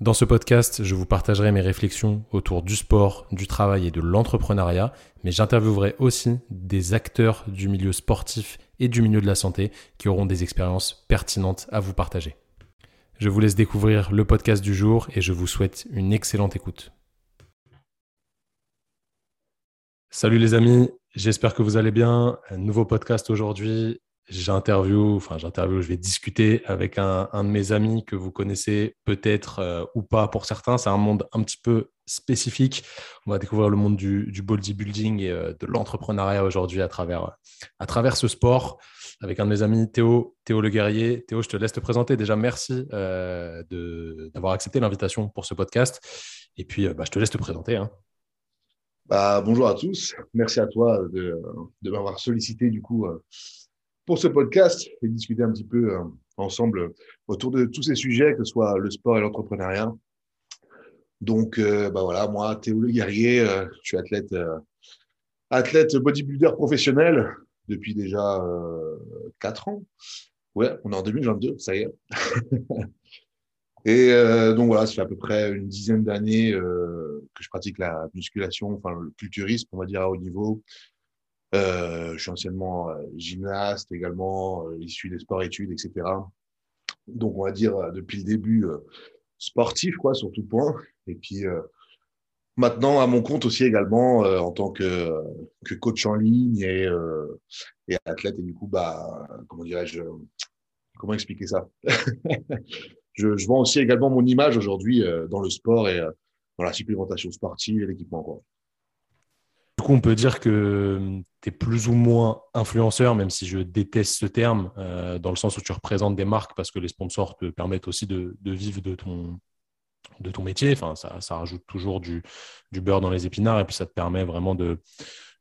Dans ce podcast, je vous partagerai mes réflexions autour du sport, du travail et de l'entrepreneuriat, mais j'interviewerai aussi des acteurs du milieu sportif et du milieu de la santé qui auront des expériences pertinentes à vous partager. Je vous laisse découvrir le podcast du jour et je vous souhaite une excellente écoute. Salut les amis, j'espère que vous allez bien. Un nouveau podcast aujourd'hui j'interview, enfin j'interview, je vais discuter avec un, de mes amis que vous connaissez peut-être euh, ou pas pour certains. C'est un monde un petit peu spécifique. On va découvrir le monde du, bodybuilding et euh, de l'entrepreneuriat aujourd'hui à travers, à travers ce sport avec un de mes amis, Théo, Théo Le Guerrier. Théo, je te laisse te présenter. Déjà, merci euh, d'avoir accepté l'invitation pour ce podcast. Et puis, bah, je te laisse te présenter. Hein. Bah, bonjour à tous. Merci à toi de, de m'avoir sollicité du coup pour ce podcast et discuter un petit peu euh, ensemble autour de tous ces sujets, que ce soit le sport et l'entrepreneuriat. Donc, euh, bah voilà, moi, Théo Le Guerrier, euh, je suis athlète, athlète bodybuilder professionnel depuis déjà quatre ans. Ouais, on est en 2022, ça y est. et donc voilà, ça fait à peu près une dizaine d'années que je pratique la musculation, enfin le culturisme, on va dire à haut niveau, je suis anciennement euh, gymnaste également, euh, issu des sports-études, etc. Donc, on va dire depuis le début sportif, quoi, sur tout point. Et puis, maintenant, à mon compte aussi également, en tant que, coach en ligne et, athlète. Et du coup, bah, comment dirais-je, comment expliquer ça? Je, je, vends aussi également mon image aujourd'hui dans le sport et dans la supplémentation sportive et l'équipement. Coup, on peut dire que tu es plus ou moins influenceur, même si je déteste ce terme, euh, dans le sens où tu représentes des marques parce que les sponsors te permettent aussi de, vivre de ton, de ton métier. Enfin, ça, ça rajoute toujours du, du, beurre dans les épinards et puis ça te permet vraiment de,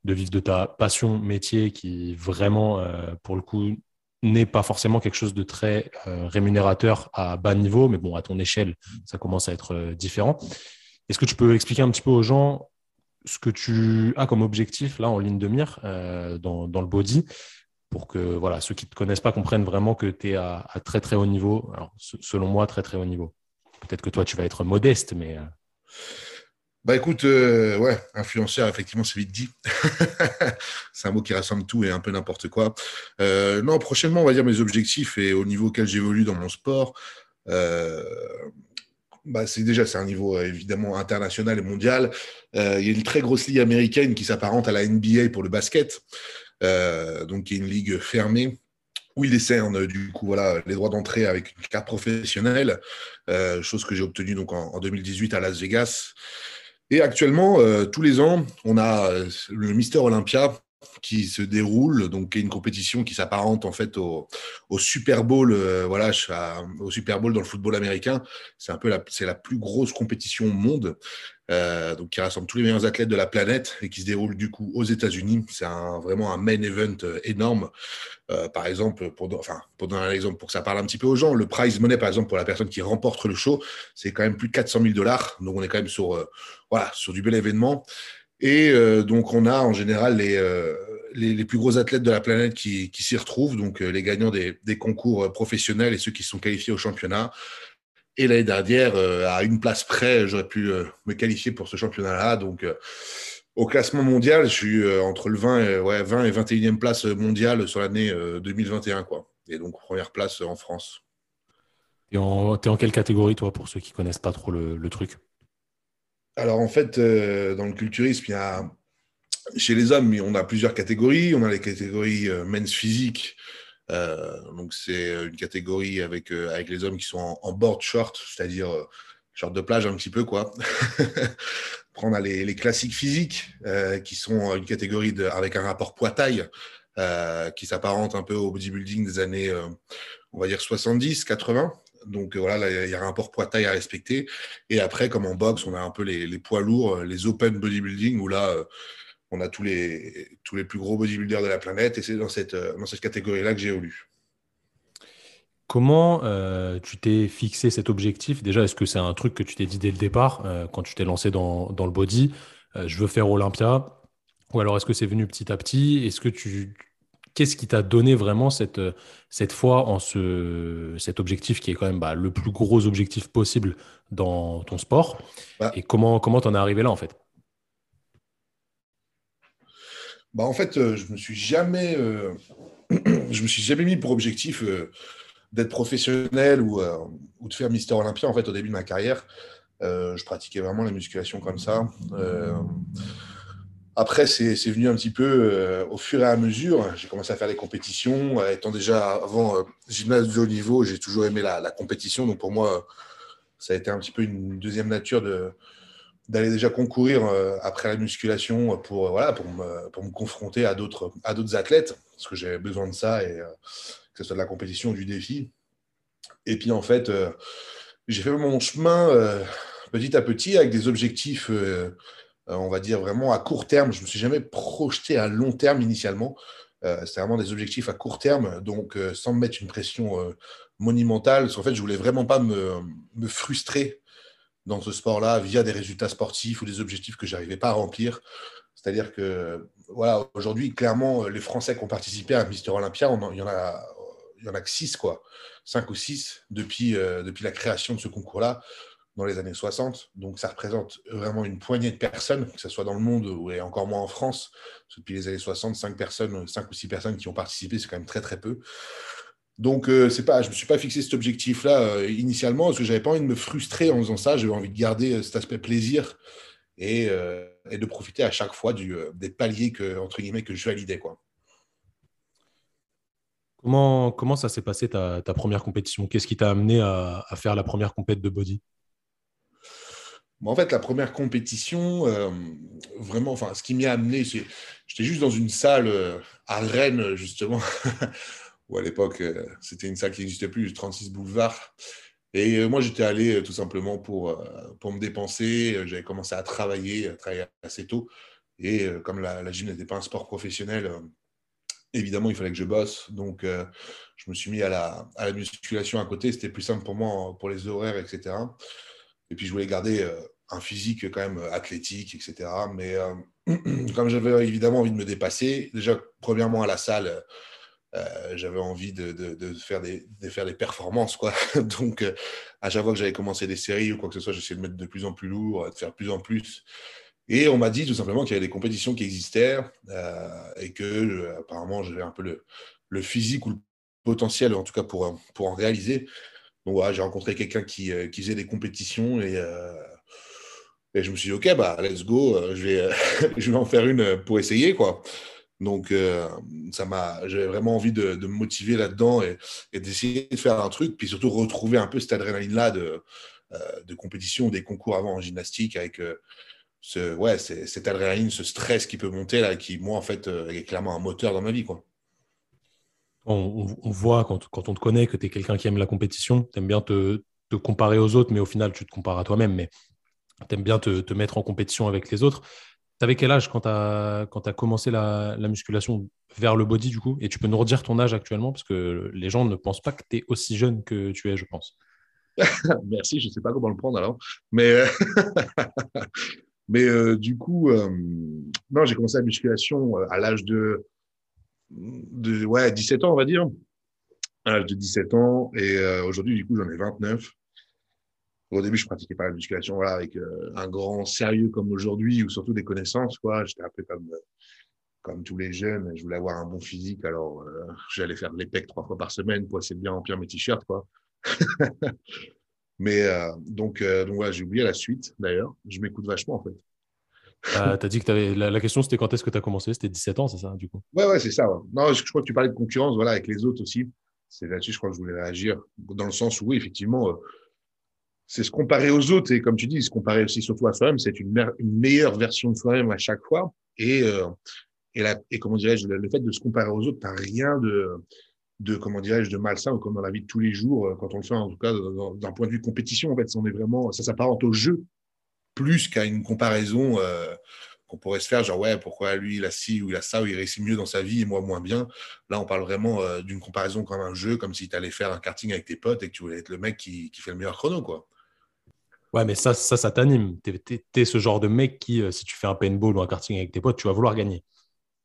de vivre de ta passion métier qui vraiment, euh, pour le coup, n'est pas forcément quelque chose de très euh, rémunérateur à bas niveau, mais bon, à ton échelle, ça commence à être différent. Est-ce que tu peux expliquer un petit peu aux gens ce que tu as comme objectif là en ligne de mire euh, dans, le body pour que voilà, ceux qui ne te connaissent pas comprennent vraiment que tu es à, très très haut niveau. Alors, selon moi, très très haut niveau. Peut-être que toi, tu vas être modeste, mais. Euh, bah écoute, euh, ouais, influenceur, effectivement, c'est vite dit. c'est un mot qui rassemble tout et un peu n'importe quoi. non, prochainement, on va dire mes objectifs et au niveau auquel j'évolue dans mon sport bah, c'est déjà c'est un niveau euh, évidemment international et mondial. Euh, il y a une très grosse ligue américaine qui s'apparente à la NBA pour le basket, euh, donc qui est une ligue fermée où il décerne du coup voilà les droits d'entrée avec une carte professionnelle, chose que j'ai obtenue donc en, 2018 à Las Vegas. Et actuellement, tous les ans, on a le Mister Olympia qui se déroule, donc une compétition qui s'apparente en fait au, Super Bowl, euh, voilà, au Super Bowl dans le football américain. C'est un peu la, c'est la plus grosse compétition au monde, euh, donc qui rassemble tous les meilleurs athlètes de la planète et qui se déroule du coup aux États-Unis. C'est vraiment un main event euh, énorme. par exemple, pour, enfin, pour donner un exemple, pour que ça parle un petit peu aux gens, le prize money, par exemple, pour la personne qui remporte le show, c'est quand même plus de 400 000 dollars. Donc on est quand même sur, voilà, sur du bel événement. Et euh, donc, on a en général les, euh, les, les, plus gros athlètes de la planète qui, qui s'y retrouvent, donc euh, les gagnants des, concours professionnels et ceux qui sont qualifiés au championnat. Et l'année dernière, à une place près, j'aurais pu me qualifier pour ce championnat-là. Donc, au classement mondial, je suis entre le 20 et, ouais, 20 et 21e place mondiale sur l'année 2021. Quoi. Et donc, première place en France. Tu es, en quelle catégorie, toi, pour ceux qui connaissent pas trop le truc? Alors en fait, euh, dans le culturisme, il y a chez les hommes, on a plusieurs catégories. On a les catégories euh, men's physique. Euh, donc c'est une catégorie avec avec les hommes qui sont en, board short, c'est-à-dire short de plage un petit peu quoi. Après on a les, les classiques physiques qui sont une catégorie avec un rapport poids-taille qui s'apparente un peu au bodybuilding des années on va dire 70, 80. Donc euh, voilà, il y a un rapport poids-taille à respecter. Et après, comme en boxe, on a un peu les, poids lourds, euh, les open bodybuilding, où là, euh, on a tous les, tous les plus gros bodybuilders de la planète et c'est dans cette, dans cette catégorie-là que j'ai évolué. Comment tu t'es fixé cet objectif? Déjà, est-ce que c'est un truc que tu t'es dit dès le départ, quand tu t'es lancé dans, dans le body? Je veux faire Olympia. Ou alors, est-ce que c'est venu petit à petit? Est-ce que tu. Qu'est-ce qui t'a donné vraiment cette, cette foi en ce, cet objectif qui est quand même bah, le plus gros objectif possible dans ton sport? Bah Et comment comment t'en es arrivé là en fait? Bah, En fait, je me suis jamais, je me suis jamais mis pour objectif d'être professionnel ou, euh, ou, de faire Mister Olympia, en fait, au début de ma carrière, euh, je pratiquais vraiment la musculation comme ça. Euh, après, c'est venu un petit peu au fur et à mesure. J'ai commencé à faire des compétitions. étant déjà avant gymnase de haut niveau, j'ai toujours aimé la, compétition. Donc pour moi, ça a été un petit peu une deuxième nature d'aller déjà concourir après la musculation pour, voilà, pour, me, pour me confronter à d'autres athlètes, parce que j'avais besoin de ça. Et, que ce soit de la compétition ou du défi. Et puis en fait, euh, j'ai fait mon chemin euh, petit à petit avec des objectifs, euh, on va dire vraiment à court terme. Je ne me suis jamais projeté à long terme initialement. C'était vraiment des objectifs à court terme, donc sans me mettre une pression monumentale. Parce qu'en fait, je voulais vraiment pas me, me frustrer dans ce sport-là via des résultats sportifs ou des objectifs que j'arrivais pas à remplir. C'est-à-dire que, voilà, aujourd'hui, clairement, les Français qui ont participé à Mister Olympia, il y en a il n'y en a que six, quoi. Cinq ou six depuis, euh, depuis la création de ce concours-là dans les années 60. Donc ça représente vraiment une poignée de personnes, que ce soit dans le monde ou encore moins en France. Depuis les années 60, cinq personnes, cinq ou six personnes qui ont participé, c'est quand même très très peu. Donc euh, pas, je me suis pas fixé cet objectif-là euh, initialement parce que j'avais pas envie de me frustrer en faisant ça. J'avais envie de garder cet aspect plaisir et, de profiter à chaque fois des paliers que entre que je validais quoi. Comment, comment ça s'est passé ta, première compétition? Qu'est-ce qui t'a amené à, faire la première compète de body? En fait, la première compétition, euh, vraiment, enfin, ce qui m'y a amené, c'est j'étais juste dans une salle euh, à Rennes, justement, où à l'époque, euh, c'était une salle qui n'existait plus, 36 boulevard. Et moi, j'étais allé tout simplement pour, pour me dépenser. J'avais commencé à travailler, à travailler assez tôt. Et comme la, gym n'était pas un sport professionnel, évidemment, il fallait que je bosse. Donc, je me suis mis à la, à la musculation à côté. C'était plus simple pour moi pour les horaires, etc. Et puis, je voulais garder un physique quand même athlétique, etc. Mais euh, comme j'avais évidemment envie de me dépasser, déjà, premièrement, à la salle, j'avais envie de, de, faire des, de faire des performances. Quoi. Donc, à chaque fois que j'avais commencé des séries ou quoi que ce soit, j'essayais de mettre de plus en plus lourd, de faire de plus en plus. Et on m'a dit tout simplement qu'il y avait des compétitions qui existaient euh, et que euh, apparemment j'avais un peu le, le, physique ou le potentiel, en tout cas pour, pour en réaliser. Donc j'ai rencontré quelqu'un qui, euh, qui, faisait des compétitions et, et, je me suis dit, OK, bah, let's go, je vais, je vais en faire une pour essayer. quoi. Donc, j'avais vraiment envie de, de me motiver là-dedans et, d'essayer de faire un truc, puis surtout retrouver un peu cette adrénaline-là de, de compétition, des concours avant en gymnastique avec ce, ouais, cette adrénaline, ce stress qui peut monter, là, qui, moi, en fait, euh, est clairement un moteur dans ma vie. Quoi. On, voit quand, quand, on te connaît que tu es quelqu'un qui aime la compétition, tu aimes bien te, te, comparer aux autres, mais au final, tu te compares à toi-même, mais tu aimes bien te, mettre en compétition avec les autres. Tu avais quel âge quand tu as, commencé la, la, musculation vers le body, du coup? Et tu peux nous redire ton âge actuellement, parce que les gens ne pensent pas que tu es aussi jeune que tu es, je pense. Merci, je ne sais pas comment le prendre alors. Mais euh, Mais euh, du coup, euh, non, j'ai commencé la musculation à l'âge de, de ouais, 17 ans, on va dire. À l'âge de 17 ans. Et aujourd'hui, du coup, j'en ai 29. Au début, je pratiquais pas la musculation voilà, avec un grand sérieux comme aujourd'hui, ou surtout des connaissances. Quoi. J'étais un peu comme, comme tous les jeunes. Je voulais avoir un bon physique. Alors, j'allais faire les pecs trois fois par semaine pour essayer de bien remplir mes t-shirts. quoi. Mais euh, donc, euh, donc voilà, j'ai oublié la suite d'ailleurs. Je m'écoute vachement en fait. Ah, tu as dit que avais... La, question c'était quand est-ce que tu as commencé? C'était 17 ans, c'est ça du coup? Ouais, ouais, c'est ça. Non, je, crois que tu parlais de concurrence voilà, avec les autres aussi. C'est là-dessus, je crois que je voulais réagir. Dans le sens où, oui, effectivement, euh, c'est se comparer aux autres et comme tu dis, se comparer aussi surtout à soi-même, c'est une, meilleure version de soi-même à chaque fois. Et, et, la, et comment dirais-je, le, fait de se comparer aux autres, tu n'as rien de de comment dirais-je de malsain comme dans la vie de tous les jours euh, quand on le fait en tout cas d'un point de vue compétition en fait est vraiment ça s'apparente au jeu plus qu'à une comparaison euh, qu'on pourrait se faire, genre ouais, pourquoi lui il a ci ou il a ça, ou il réussit mieux dans sa vie et moi moins bien. Là, on parle vraiment euh, d'une comparaison comme un jeu, comme si tu allais faire un karting avec tes potes et que tu voulais être le mec qui, qui fait le meilleur chrono, quoi. Ouais, mais ça, ça, ça t'anime. Tu es, ce genre de mec qui, euh, si tu fais un paintball ou un karting avec tes potes, tu vas vouloir gagner.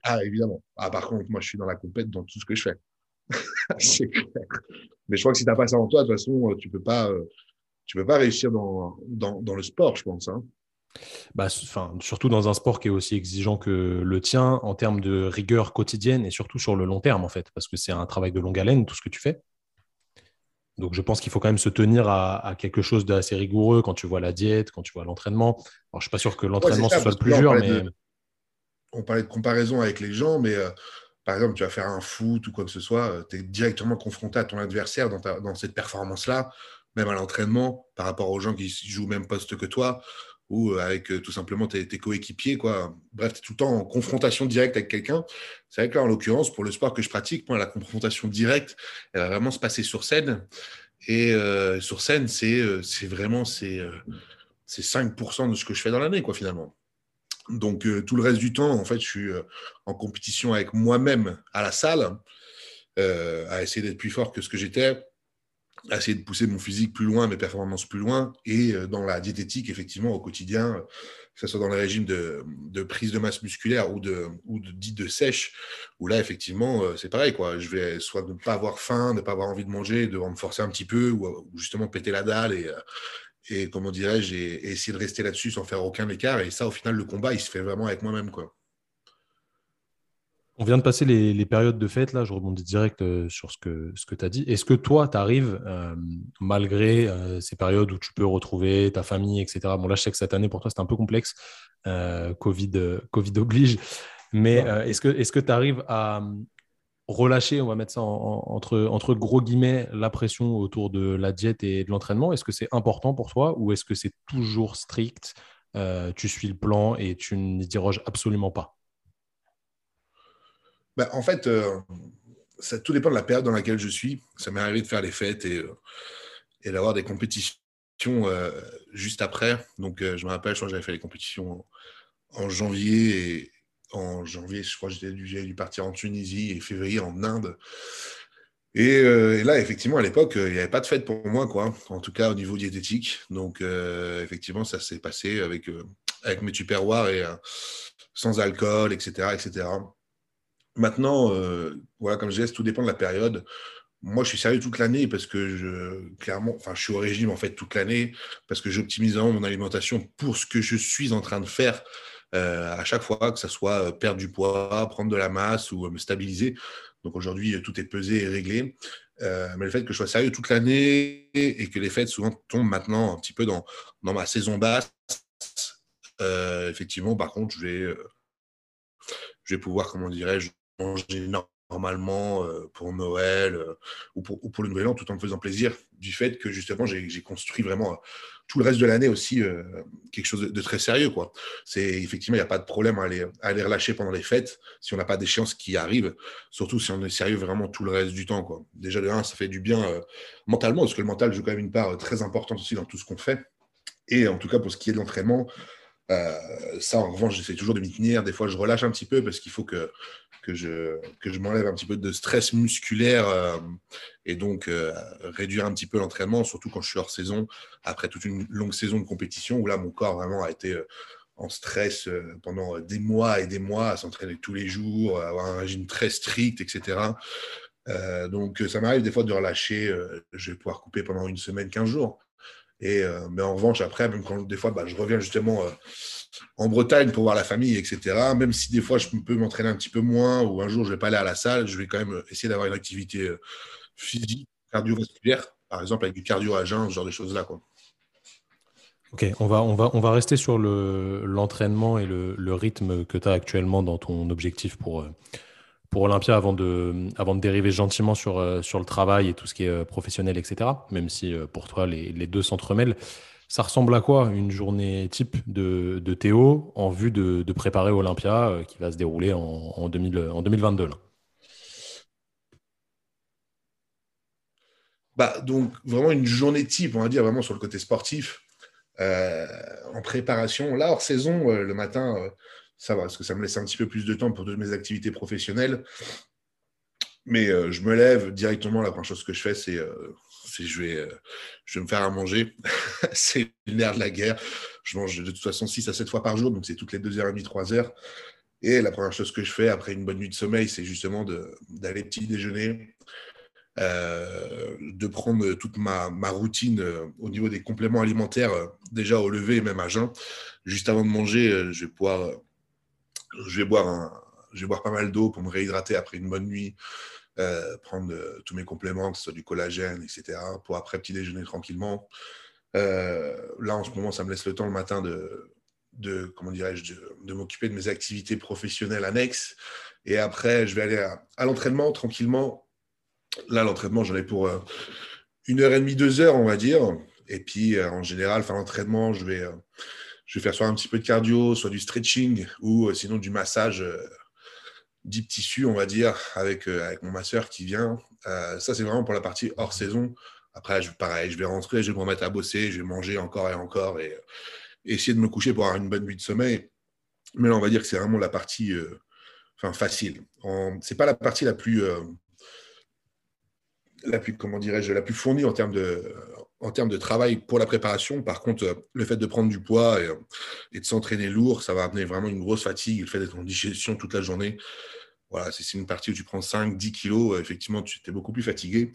Ah, évidemment. Ah, par contre, moi, je suis dans la compète dans tout ce que je fais. c'est clair. Mais je crois que si tu n'as pas ça en toi, de toute façon, tu ne peux, pas, tu peux pas réussir dans, dans, dans le sport, je pense. Hein bah, surtout dans un sport qui est aussi exigeant que le tien en termes de rigueur quotidienne et surtout sur le long terme, en fait, parce que c'est un travail de longue haleine, tout ce que tu fais. Donc, je pense qu'il faut quand même se tenir à, quelque chose d'assez rigoureux quand tu vois la diète, quand tu vois l'entraînement. Alors, je ne suis pas sûr que l'entraînement soit le plus dur, mais. on parlait de comparaison avec les gens, mais euh, par exemple, tu vas faire un foot ou quoi que ce soit, euh, tu es directement confronté à ton adversaire dans, dans cette performance-là, même à l'entraînement, par rapport aux gens qui jouent au même poste que toi ou euh, avec euh, tout simplement tes, coéquipiers. Quoi. Bref, tu es tout le temps en confrontation directe avec quelqu'un. C'est vrai que là, en l'occurrence, pour le sport que je pratique, la confrontation directe, elle va vraiment se passer sur scène. Et euh, sur scène, c'est vraiment c'est 5% de ce que je fais dans l'année, quoi, finalement. Donc, tout le reste du temps, en fait, je suis en compétition avec moi-même à la salle, à essayer d'être plus fort que ce que j'étais essayer de pousser mon physique plus loin, mes performances plus loin, et euh, dans la diététique, effectivement, au quotidien, que ce soit dans le régime de, prise de masse musculaire ou de, ou de dit de sèche, où là, effectivement, euh, c'est pareil, quoi. Je vais soit ne pas avoir faim, ne pas avoir envie de manger, devoir me forcer un petit peu, ou, justement péter la dalle et, euh, et comment dirais-je, et, essayer de rester là-dessus sans faire aucun écart. Et ça, au final, le combat, il se fait vraiment avec moi-même, quoi. On vient de passer les, périodes de fête, là, je rebondis direct euh, sur ce que, ce que tu as dit. Est-ce que toi, tu arrives, euh, malgré euh, ces périodes où tu peux retrouver ta famille, etc. Bon, là, je sais que cette année, pour toi, c'est un peu complexe, COVID, COVID oblige, mais est-ce que tu arrives à relâcher, on va mettre ça entre, entre gros guillemets, la pression autour de la diète et de l'entraînement? Est-ce que c'est important pour toi ou est-ce que c'est toujours strict Tu suis le plan et tu n'y déroges absolument pas? Bah, en fait, euh, ça tout dépend de la période dans laquelle je suis. Ça m'est arrivé de faire les fêtes et, euh, d'avoir des compétitions euh, juste après. Donc, je me rappelle, je crois que j'avais fait les compétitions en, janvier. Et en janvier, je crois que j'étais dû, partir en Tunisie et février en Inde. Et, là, effectivement, à l'époque, il n'y avait pas de fête pour moi, quoi. En tout cas, au niveau diététique. Donc, effectivement, ça s'est passé avec, avec mes tupperwares et sans alcool, etc., etc. Maintenant, euh, voilà, comme je disais, tout dépend de la période. Moi, je suis sérieux toute l'année parce que je, clairement, enfin, je suis au régime en fait toute l'année parce que j'optimise mon alimentation pour ce que je suis en train de faire euh, à chaque fois, que ce soit euh, perdre du poids, prendre de la masse ou me stabiliser. Donc aujourd'hui, tout est pesé et réglé. mais le fait que je sois sérieux toute l'année et que les fêtes souvent tombent maintenant un petit peu dans, dans ma saison basse, effectivement, par contre, je vais, je vais pouvoir, comment dirais-je, manger normalement euh, pour Noël euh, ou, pour, le Nouvel An, tout en me faisant plaisir du fait que justement j'ai construit vraiment euh, tout le reste de l'année aussi quelque chose de, très sérieux. quoi. Effectivement il n'y a pas de problème à aller, à aller relâcher pendant les fêtes si on n'a pas d'échéance qui arrive, surtout si on est sérieux vraiment tout le reste du temps. quoi. Déjà de un, ça fait du bien mentalement parce que le mental joue quand même une part très importante aussi dans tout ce qu'on fait. Et en tout cas pour ce qui est de l'entraînement, euh, ça, en revanche, j'essaie toujours de m'y tenir. Des fois, je relâche un petit peu parce qu'il faut que, que je, que je m'enlève un petit peu de stress musculaire euh, et donc euh, réduire un petit peu l'entraînement, surtout quand je suis hors saison, après toute une longue saison de compétition où là, mon corps vraiment a été en stress pendant des mois et des mois, à s'entraîner tous les jours, à avoir un régime très strict, etc. donc, ça m'arrive des fois de relâcher. je vais pouvoir couper pendant une semaine, 15 jours. Euh, mais en revanche, après, même quand des fois, bah, je reviens justement euh, en Bretagne pour voir la famille, etc., même si des fois, je peux m'entraîner un petit peu moins ou un jour, je ne vais pas aller à la salle, je vais quand même essayer d'avoir une activité euh, physique, cardiovasculaire, par exemple, avec du cardio à jeun, ce genre de choses-là. Ok, on va, on, va, on va rester sur l'entraînement et le, rythme que tu as actuellement dans ton objectif pour, pour Olympia avant de, dériver gentiment sur, euh, sur le travail et tout ce qui est euh, professionnel, etc. Même si euh, pour toi, les, deux s'entremêlent. Ça ressemble à quoi une journée type de, Théo en vue de, préparer Olympia qui va se dérouler en, en, 2000, en 2022 Bah, donc, vraiment une journée type, on va dire, vraiment sur le côté sportif. en préparation, là, hors saison, le matin, ça va, parce que ça me laisse un petit peu plus de temps pour toutes mes activités professionnelles. Mais je me lève directement, la première chose que je fais, c'est je vais, je vais me faire à manger. c'est nerf de la guerre. Je mange de toute façon 6 à 7 fois par jour, donc c'est toutes les 2h30, 3h. Et la première chose que je fais après une bonne nuit de sommeil, c'est justement d'aller petit déjeuner, euh, de prendre toute ma, ma routine euh, au niveau des compléments alimentaires, euh, déjà au lever et même à jeun. Juste avant de manger, je vais, pouvoir, je vais, boire, un, je vais boire pas mal d'eau pour me réhydrater après une bonne nuit, prendre tous mes compléments, que ce soit du collagène, etc., pour après petit déjeuner tranquillement. là, en ce moment, ça me laisse le temps le matin de, de comment dirais-je, de, m'occuper de mes activités professionnelles annexes. Et après, je vais aller à l'entraînement tranquillement Là, l'entraînement, j'en ai pour euh, une heure et demie, deux heures, on va dire. Et puis, euh, en général, enfin, l'entraînement, je vais, euh, je vais faire soit un petit peu de cardio, soit du stretching, ou sinon du massage deep tissu, on va dire, avec, avec mon masseur qui vient. ça, c'est vraiment pour la partie hors saison. Après, je, pareil, je vais rentrer, je vais me remettre à bosser, je vais manger encore et encore et, essayer de me coucher pour avoir une bonne nuit de sommeil. Mais là, on va dire que c'est vraiment la partie facile. Ce n'est pas la partie la plus, la plus, comment dirais-je, la plus fournie en termes de, en termes de travail pour la préparation. Par contre, le fait de prendre du poids et, de s'entraîner lourd, ça va amener vraiment une grosse fatigue. Le fait d'être en digestion toute la journée, voilà, c'est une partie où tu prends 5, 10 kilos, effectivement, tu es beaucoup plus fatigué.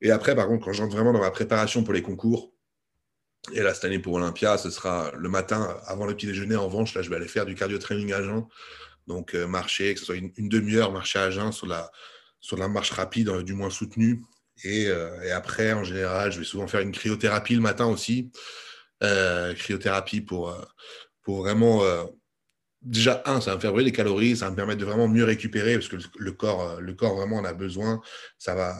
Et après, par contre, quand j'entre vraiment dans ma préparation pour les concours, et là, cette année pour Olympia, ce sera le matin avant le petit déjeuner. En revanche, là, je vais aller faire du cardio training à jeun. Donc, euh, marcher, que ce soit une, demi-heure, marcher à jeun sur la, sur la marche rapide, du moins soutenue. Euh, et, après, en général, je vais souvent faire une cryothérapie le matin aussi. Euh, cryothérapie pour, euh, pour vraiment. déjà, un, ça va me faire brûler les calories, ça va me permettre de vraiment mieux récupérer parce que le corps, le corps vraiment en a besoin. Ça va,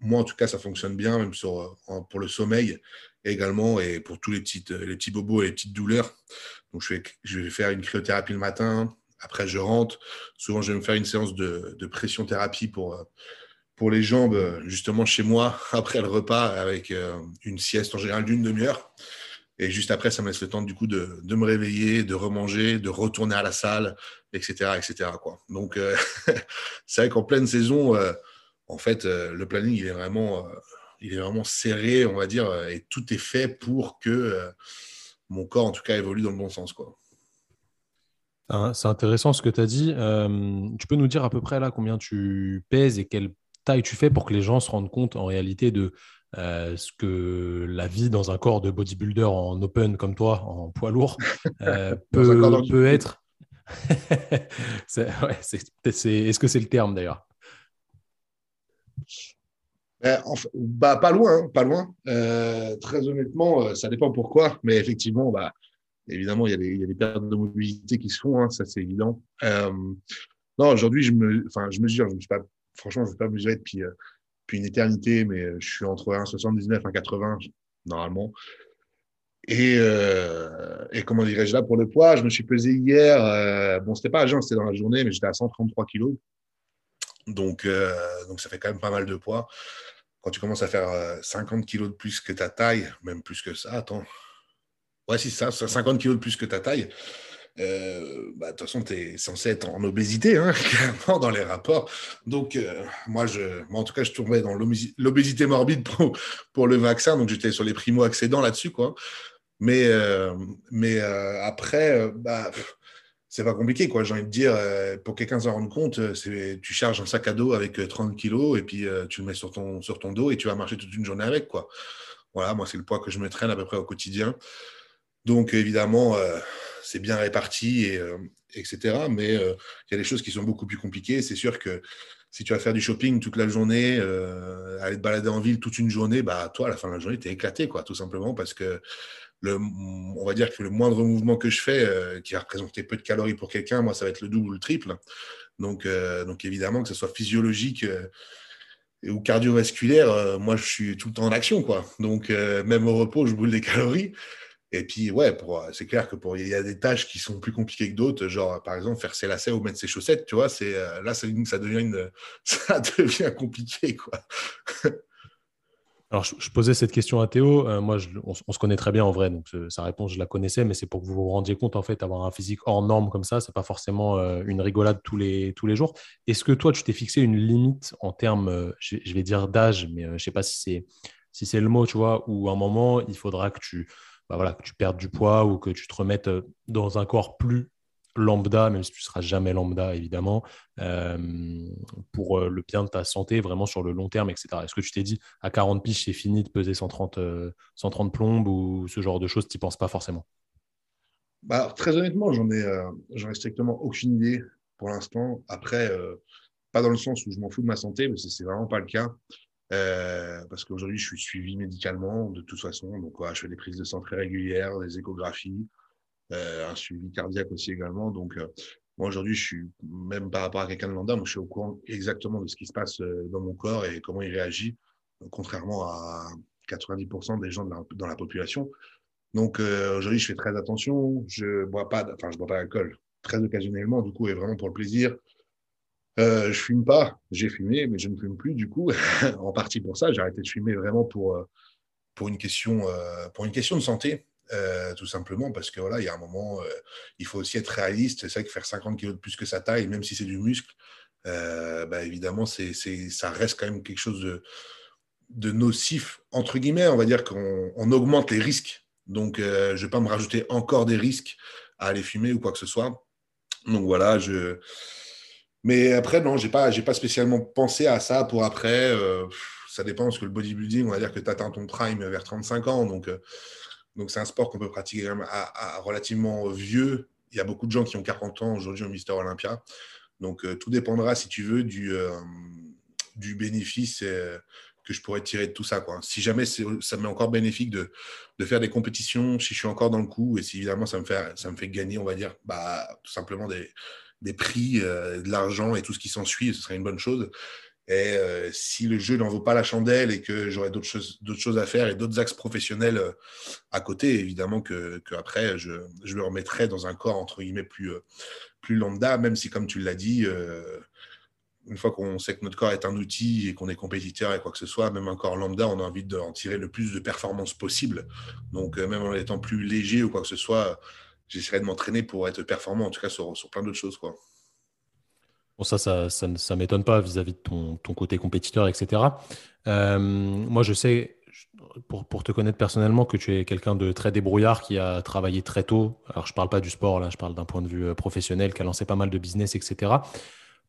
moi, en tout cas, ça fonctionne bien, même sur, pour le sommeil également et pour tous les, petites, les petits bobos et les petites douleurs. Donc, je vais, je vais faire une cryothérapie le matin. Après, je rentre. Souvent, je vais me faire une séance de, pression thérapie pour pour les jambes, justement chez moi, après le repas, avec euh, une sieste en général d'une demi-heure. Et juste après, ça me laisse le temps du coup de, me réveiller, de remanger, de retourner à la salle, etc. etc. Quoi. Donc, euh, c'est vrai qu'en pleine saison, euh, en fait, le planning, il est, vraiment, il est vraiment serré, on va dire, et tout est fait pour que mon corps, en tout cas, évolue dans le bon sens. Quoi. Ah, c'est intéressant ce que tu as dit. tu peux nous dire à peu près là combien tu pèses et quel taille tu fais pour que les gens se rendent compte en réalité de euh, ce que la vie dans un corps de bodybuilder en open comme toi, en poids lourd, euh, peut, être. Est-ce que c'est le terme d'ailleurs? Ben, bah, Pas loin, hein, pas loin. Euh, très honnêtement, ça dépend pourquoi, mais effectivement, bah, évidemment, il y, a des, il y, a des, pertes de mobilité qui se font, hein, ça c'est évident. non, aujourd'hui, je me, je mesure, je ne suis pas franchement, je ne vais pas mesurer depuis, euh, depuis une éternité, mais euh, je suis entre 1,79 et 1,80 normalement. Et, euh, et comment dirais-je là pour le poids Je me suis pesé hier. Euh, bon, c'était pas à jeun, c'était dans la journée, mais j'étais à 133 kilos. Donc, donc, ça fait quand même pas mal de poids. Quand tu commences à faire 50 kilos de plus que ta taille, même plus que ça, attends. Ouais, si, ça, 50 kilos de plus que ta taille. Euh, bah, de toute façon, tu es censé être en obésité, hein, clairement, dans les rapports. Donc, euh, moi, je, moi, en tout cas, je tombais dans l'obésité morbide pour, pour le vaccin. Donc, j'étais sur les primo-accédants là-dessus. quoi. Mais, euh, mais après, bah, c'est pas compliqué. quoi. J'ai envie de dire, pour quelqu'un s'en rendre compte, tu charges un sac à dos avec 30 kilos et puis tu le mets sur ton, sur ton dos et tu vas marcher toute une journée avec. quoi. Voilà, moi, c'est le poids que je me traîne à peu près au quotidien. Donc, évidemment, c'est bien réparti, et, euh, etc. Mais euh, il y a des choses qui sont beaucoup plus compliquées. C'est sûr que si tu vas faire du shopping toute la journée, euh, aller te balader en ville toute une journée, bah, toi, à la fin de la journée, tu es éclaté, quoi, tout simplement, parce que le, on va dire que le moindre mouvement que je fais, qui va représenter peu de calories pour quelqu'un, moi, ça va être le double ou le triple. Donc, évidemment, que ce soit physiologique ou cardiovasculaire, moi, je suis tout le temps en action, quoi. Donc, même au repos, je boule des calories. Et puis, ouais, euh, c'est clair que pour il y a des tâches qui sont plus compliquées que d'autres, genre par exemple faire ses lacets ou mettre ses chaussettes, tu vois, c'est euh, là ça, devient ça devient compliqué quoi. Alors, je, posais cette question à Théo. Euh, moi, on, se connaît très bien en vrai, donc sa réponse, je la connaissais, mais c'est pour que vous vous rendiez compte, en fait, avoir un physique hors norme comme ça, c'est pas forcément euh, une rigolade tous les, tous les jours. Est-ce que toi, tu t'es fixé une limite en termes, euh, je, vais dire d'âge, mais je sais pas si c'est si c'est le mot, tu vois, à un moment, il faudra que tu, bah voilà, que tu perdes du poids ou que tu te remettes dans un corps plus lambda, même si tu ne seras jamais lambda, évidemment, euh, pour euh, le bien de ta santé, vraiment sur le long terme, etc. Est-ce que tu t'es dit, à 40 piges, c'est fini de peser 130, 130 euh, plombes ou ce genre de choses, tu n'y penses pas forcément? Bah, Très honnêtement, j'en ai, strictement aucune idée pour l'instant. Après, pas dans le sens où je m'en fous de ma santé, mais c'est vraiment pas le cas. Parce qu'aujourd'hui, je suis suivi médicalement de toute façon. Donc, je fais des prises de sang très régulières, des échographies. Euh, un suivi cardiaque aussi également. Donc, euh, moi, aujourd'hui, je suis, même par rapport à quelqu'un de lambda, je suis au courant exactement de ce qui se passe euh, dans mon corps et comment il réagit, contrairement à 90% des gens dans la population. Donc, aujourd'hui, je fais très attention. Je bois pas, enfin, je bois pas d'alcool très occasionnellement, du coup, et vraiment pour le plaisir. Euh, je fume pas. J'ai fumé, mais je ne fume plus, du coup, en partie pour ça. J'ai arrêté de fumer vraiment pour, pour, une question, pour une question de santé. Euh, tout simplement parce que voilà, il y a un moment, euh, il faut aussi être réaliste. C'est vrai que faire 50 kg de plus que sa taille, même si c'est du muscle, euh, bah, évidemment, ça reste quand même quelque chose de, de nocif, entre guillemets. On va dire qu'on augmente les risques. Donc, je ne vais pas me rajouter encore des risques à aller fumer ou quoi que ce soit. Donc voilà, je. Mais après, non, je n'ai pas, pas spécialement pensé à ça pour après. ça dépend parce que le bodybuilding, on va dire que tu atteins ton prime vers 35 ans. Donc, donc, c'est un sport qu'on peut pratiquer à, relativement vieux. Il y a beaucoup de gens qui ont 40 ans aujourd'hui au Mister Olympia. Donc, euh, tout dépendra, si tu veux, du, euh, du bénéfice euh, que je pourrais tirer de tout ça. Quoi. Si jamais ça m'est encore bénéfique de, de, faire des compétitions, si je suis encore dans le coup, et si évidemment ça me fait, ça me fait gagner, on va dire, bah, tout simplement des, des prix, de l'argent et tout ce qui s'ensuit, ce serait une bonne chose. Et euh, si le jeu n'en vaut pas la chandelle et que j'aurais d'autres choses, à faire et d'autres axes professionnels euh, à côté, évidemment que, après je, me remettrai dans un corps entre guillemets plus, euh, plus lambda, même si comme tu l'as dit, une fois qu'on sait que notre corps est un outil et qu'on est compétiteur et quoi que ce soit, même un corps lambda, on a envie d'en tirer le plus de performances possible. Donc même en étant plus léger ou quoi que ce soit, j'essaierai de m'entraîner pour être performant, en tout cas sur, sur plein d'autres choses. Quoi. Bon, ça, ça, ça, m'étonne pas vis-à-vis de ton, ton, côté compétiteur, etc. Euh, moi, je sais, pour, pour, te connaître personnellement, que tu es quelqu'un de très débrouillard qui a travaillé très tôt. Alors, je ne parle pas du sport, là, je parle d'un point de vue euh, professionnel, qui a lancé pas mal de business, etc.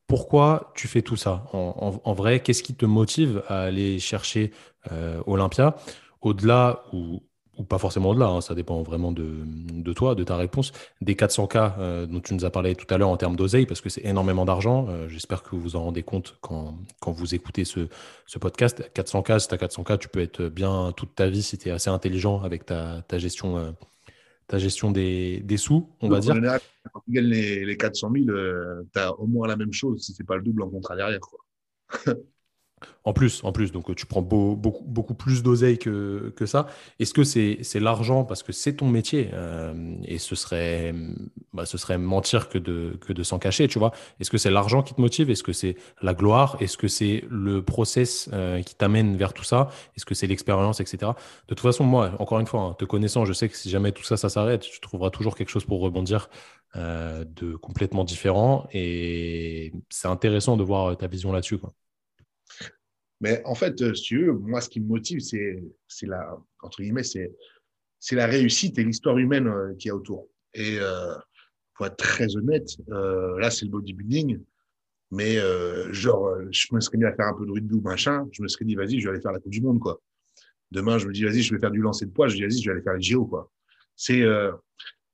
Pourquoi tu fais tout ça? En, vrai, qu'est-ce qui te motive à aller chercher euh, Olympia? Au-delà, ou ou pas forcément au-delà, hein, ça dépend vraiment de, toi, de ta réponse, des 400K euh, dont tu nous as parlé tout à l'heure en termes d'oseille, parce que c'est énormément d'argent. Euh, j'espère que vous vous en rendez compte quand, vous écoutez ce, podcast. 400K, si tu as 400K, tu peux être bien toute ta vie si tu es assez intelligent avec ta, gestion, ta gestion euh, des, sous, on va dire. quand tu gagnes les, 400 000, tu as au moins la même chose, si ce n'est pas le double en contrat derrière. Quoi. En plus, en plus, donc tu prends beaucoup, plus d'oseille que, que ça. Est-ce que c'est l'argent parce que c'est ton métier euh, et ce serait, bah, ce serait mentir que de, que de s'en cacher, tu vois? Est-ce que c'est l'argent qui te motive? Est-ce que c'est la gloire? Est-ce que c'est le process euh, qui t'amène vers tout ça? Est-ce que c'est l'expérience, etc. De toute façon, moi, encore une fois, hein, te connaissant, je sais que si jamais tout ça, ça s'arrête, tu trouveras toujours quelque chose pour rebondir euh, de complètement différent et c'est intéressant de voir ta vision là-dessus. Mais en fait, euh, si tu veux, moi, ce qui me motive, c'est, la, entre guillemets, c'est, c'est la réussite et l'histoire humaine euh, qui y a autour. Et euh, pour être très honnête, euh, là, c'est le bodybuilding. Mais genre, je me serais mis à faire un peu de rugby ou machin. Je me serais dit, vas-y, je vais aller faire la Coupe du Monde, quoi. Demain, je me dis, vas-y, je vais faire du lancer de poids. Je dis, vas-y, je vais aller faire les JO, quoi. C'est,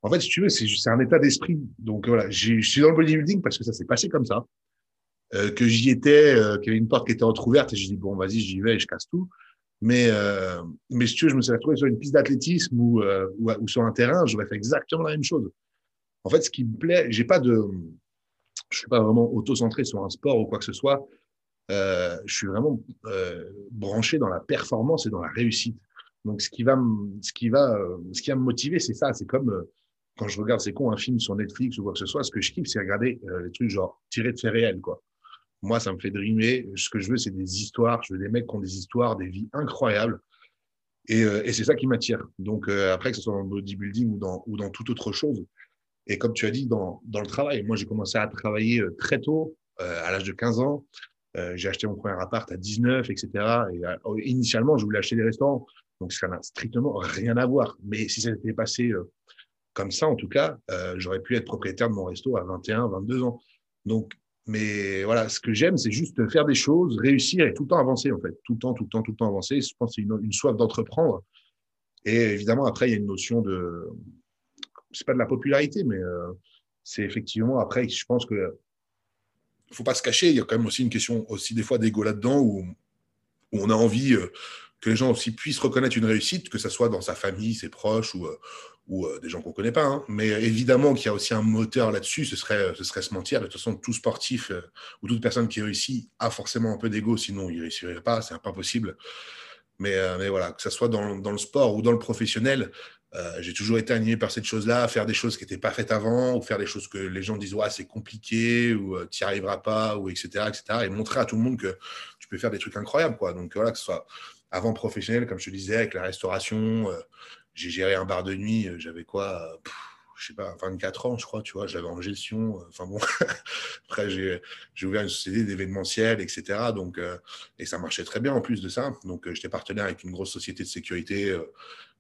en fait, si tu veux, c'est, c'est un état d'esprit. Donc voilà, je suis dans le bodybuilding parce que ça s'est passé comme ça. Euh, que j'y étais, euh, qu'il y avait une porte qui était entrouverte et j'ai dit bon vas-y j'y vais et je casse tout. Mais euh, mais si tu veux, je me suis retrouvé sur une piste d'athlétisme ou, euh, ou, ou sur un terrain, j'aurais fait exactement la même chose. En fait, ce qui me plaît, j'ai pas de, je suis pas vraiment auto-centré sur un sport ou quoi que ce soit. Euh, je suis vraiment branché dans la performance et dans la réussite. Donc, ce qui va, ce qui va, ce qui va me motiver, c'est ça. C'est comme quand je regarde, c'est con, un film sur Netflix ou quoi que ce soit. Ce que je kiffe, c'est regarder les trucs genre tirés de faits réels, quoi. Moi, ça me fait dreamer. Ce que je veux, c'est des histoires. Je veux des mecs qui ont des histoires, des vies incroyables. Et, euh, c'est ça qui m'attire. Donc, euh, après, que ce soit dans le bodybuilding ou dans, ou dans toute autre chose. Et comme tu as dit, dans, dans le travail, moi, j'ai commencé à travailler euh, très tôt, à l'âge de 15 ans. j'ai acheté mon premier appart à 19, etc. Et initialement, je voulais acheter des restaurants. Donc, ça n'a strictement rien à voir. Mais si ça s'était passé comme ça, en tout cas, j'aurais pu être propriétaire de mon resto à 21, 22 ans. Donc, mais voilà, ce que j'aime, c'est juste faire des choses, réussir et tout le temps avancer, en fait. Tout le temps, tout le temps, tout le temps avancer. Je pense que c'est une, soif d'entreprendre. Et évidemment, après, il y a une notion de. C'est pas de la popularité, mais euh, c'est effectivement, après, je pense que. Il faut pas se cacher, il y a quand même aussi une question, aussi des fois, d'ego là-dedans, où, où, on a envie euh, que les gens aussi puissent reconnaître une réussite, que ce soit dans sa famille, ses proches ou, euh, ou euh, des gens qu'on ne connaît pas. Hein. Mais évidemment qu'il y a aussi un moteur là-dessus, ce serait, ce serait se mentir. De toute façon, tout sportif euh, ou toute personne qui réussit a forcément un peu d'ego, sinon il ne réussirait pas, c'est pas possible. Mais, mais, voilà, que ce soit dans, dans, le sport ou dans le professionnel, j'ai toujours été animé par cette chose-là, faire des choses qui n'étaient pas faites avant, ou faire des choses que les gens disent ouais, c'est compliqué, ou tu n'y arriveras pas, ou etc., etc. Et montrer à tout le monde que tu peux faire des trucs incroyables. Quoi. Donc voilà, que ce soit avant professionnel, comme je te disais, avec la restauration, j'ai géré un bar de nuit, euh, j'avais quoi je sais pas, 24 ans, je crois, tu vois, j'avais en gestion. Euh, enfin bon, après, j'ai, ouvert une société d'événementiel, etc. Donc, euh, et ça marchait très bien en plus de ça. Donc, j'étais partenaire avec une grosse société de sécurité.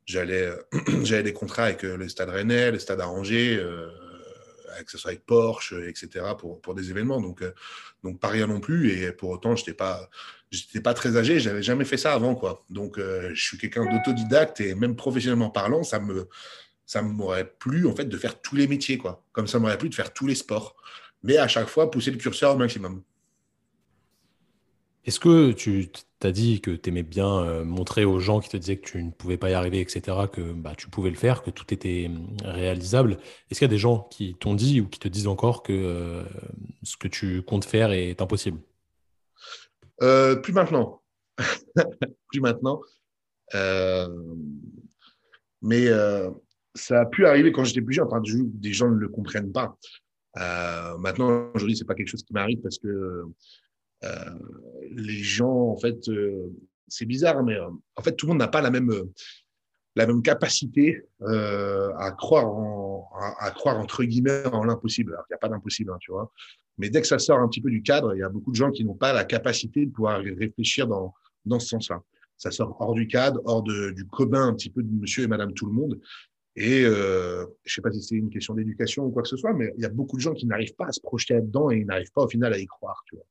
j'allais, j'avais des contrats avec le Stade Rennais, le Stade Arrangé, que ce soit avec Porsche, etc., pour, pour des événements. Donc, donc, pas rien non plus. Et pour autant, je n'étais pas j'étais pas très âgé, j'avais jamais fait ça avant, quoi. Donc, euh, je suis quelqu'un d'autodidacte et même professionnellement parlant, ça me, ça m'aurait plu en fait de faire tous les métiers, quoi. Comme ça m'aurait plu de faire tous les sports, mais à chaque fois pousser le curseur au maximum. Est-ce que tu t'as dit que tu aimais bien euh, montrer aux gens qui te disaient que tu ne pouvais pas y arriver, etc., que bah, tu pouvais le faire, que tout était hum, réalisable? Est-ce qu'il y a des gens qui t'ont dit ou qui te disent encore que euh, ce que tu comptes faire est impossible? Euh, plus maintenant. plus maintenant. Euh, mais euh, ça a pu arriver quand j'étais plus jeune. Enfin, des gens ne le comprennent pas. maintenant, aujourd'hui, c'est pas quelque chose qui m'arrive parce que les gens, en fait, c'est bizarre, mais en fait, tout le monde n'a pas la même la même capacité à croire en, à, croire entre guillemets en l'impossible. il n'y a pas d'impossible, hein, tu vois. Mais dès que ça sort un petit peu du cadre, il y a beaucoup de gens qui n'ont pas la capacité de pouvoir réfléchir dans, dans ce sens-là. Ça sort hors du cadre, hors de, du commun un petit peu de monsieur et madame tout le monde. Et euh, je ne sais pas si c'est une question d'éducation ou quoi que ce soit, mais il y a beaucoup de gens qui n'arrivent pas à se projeter là-dedans et ils n'arrivent pas au final à y croire. Tu vois.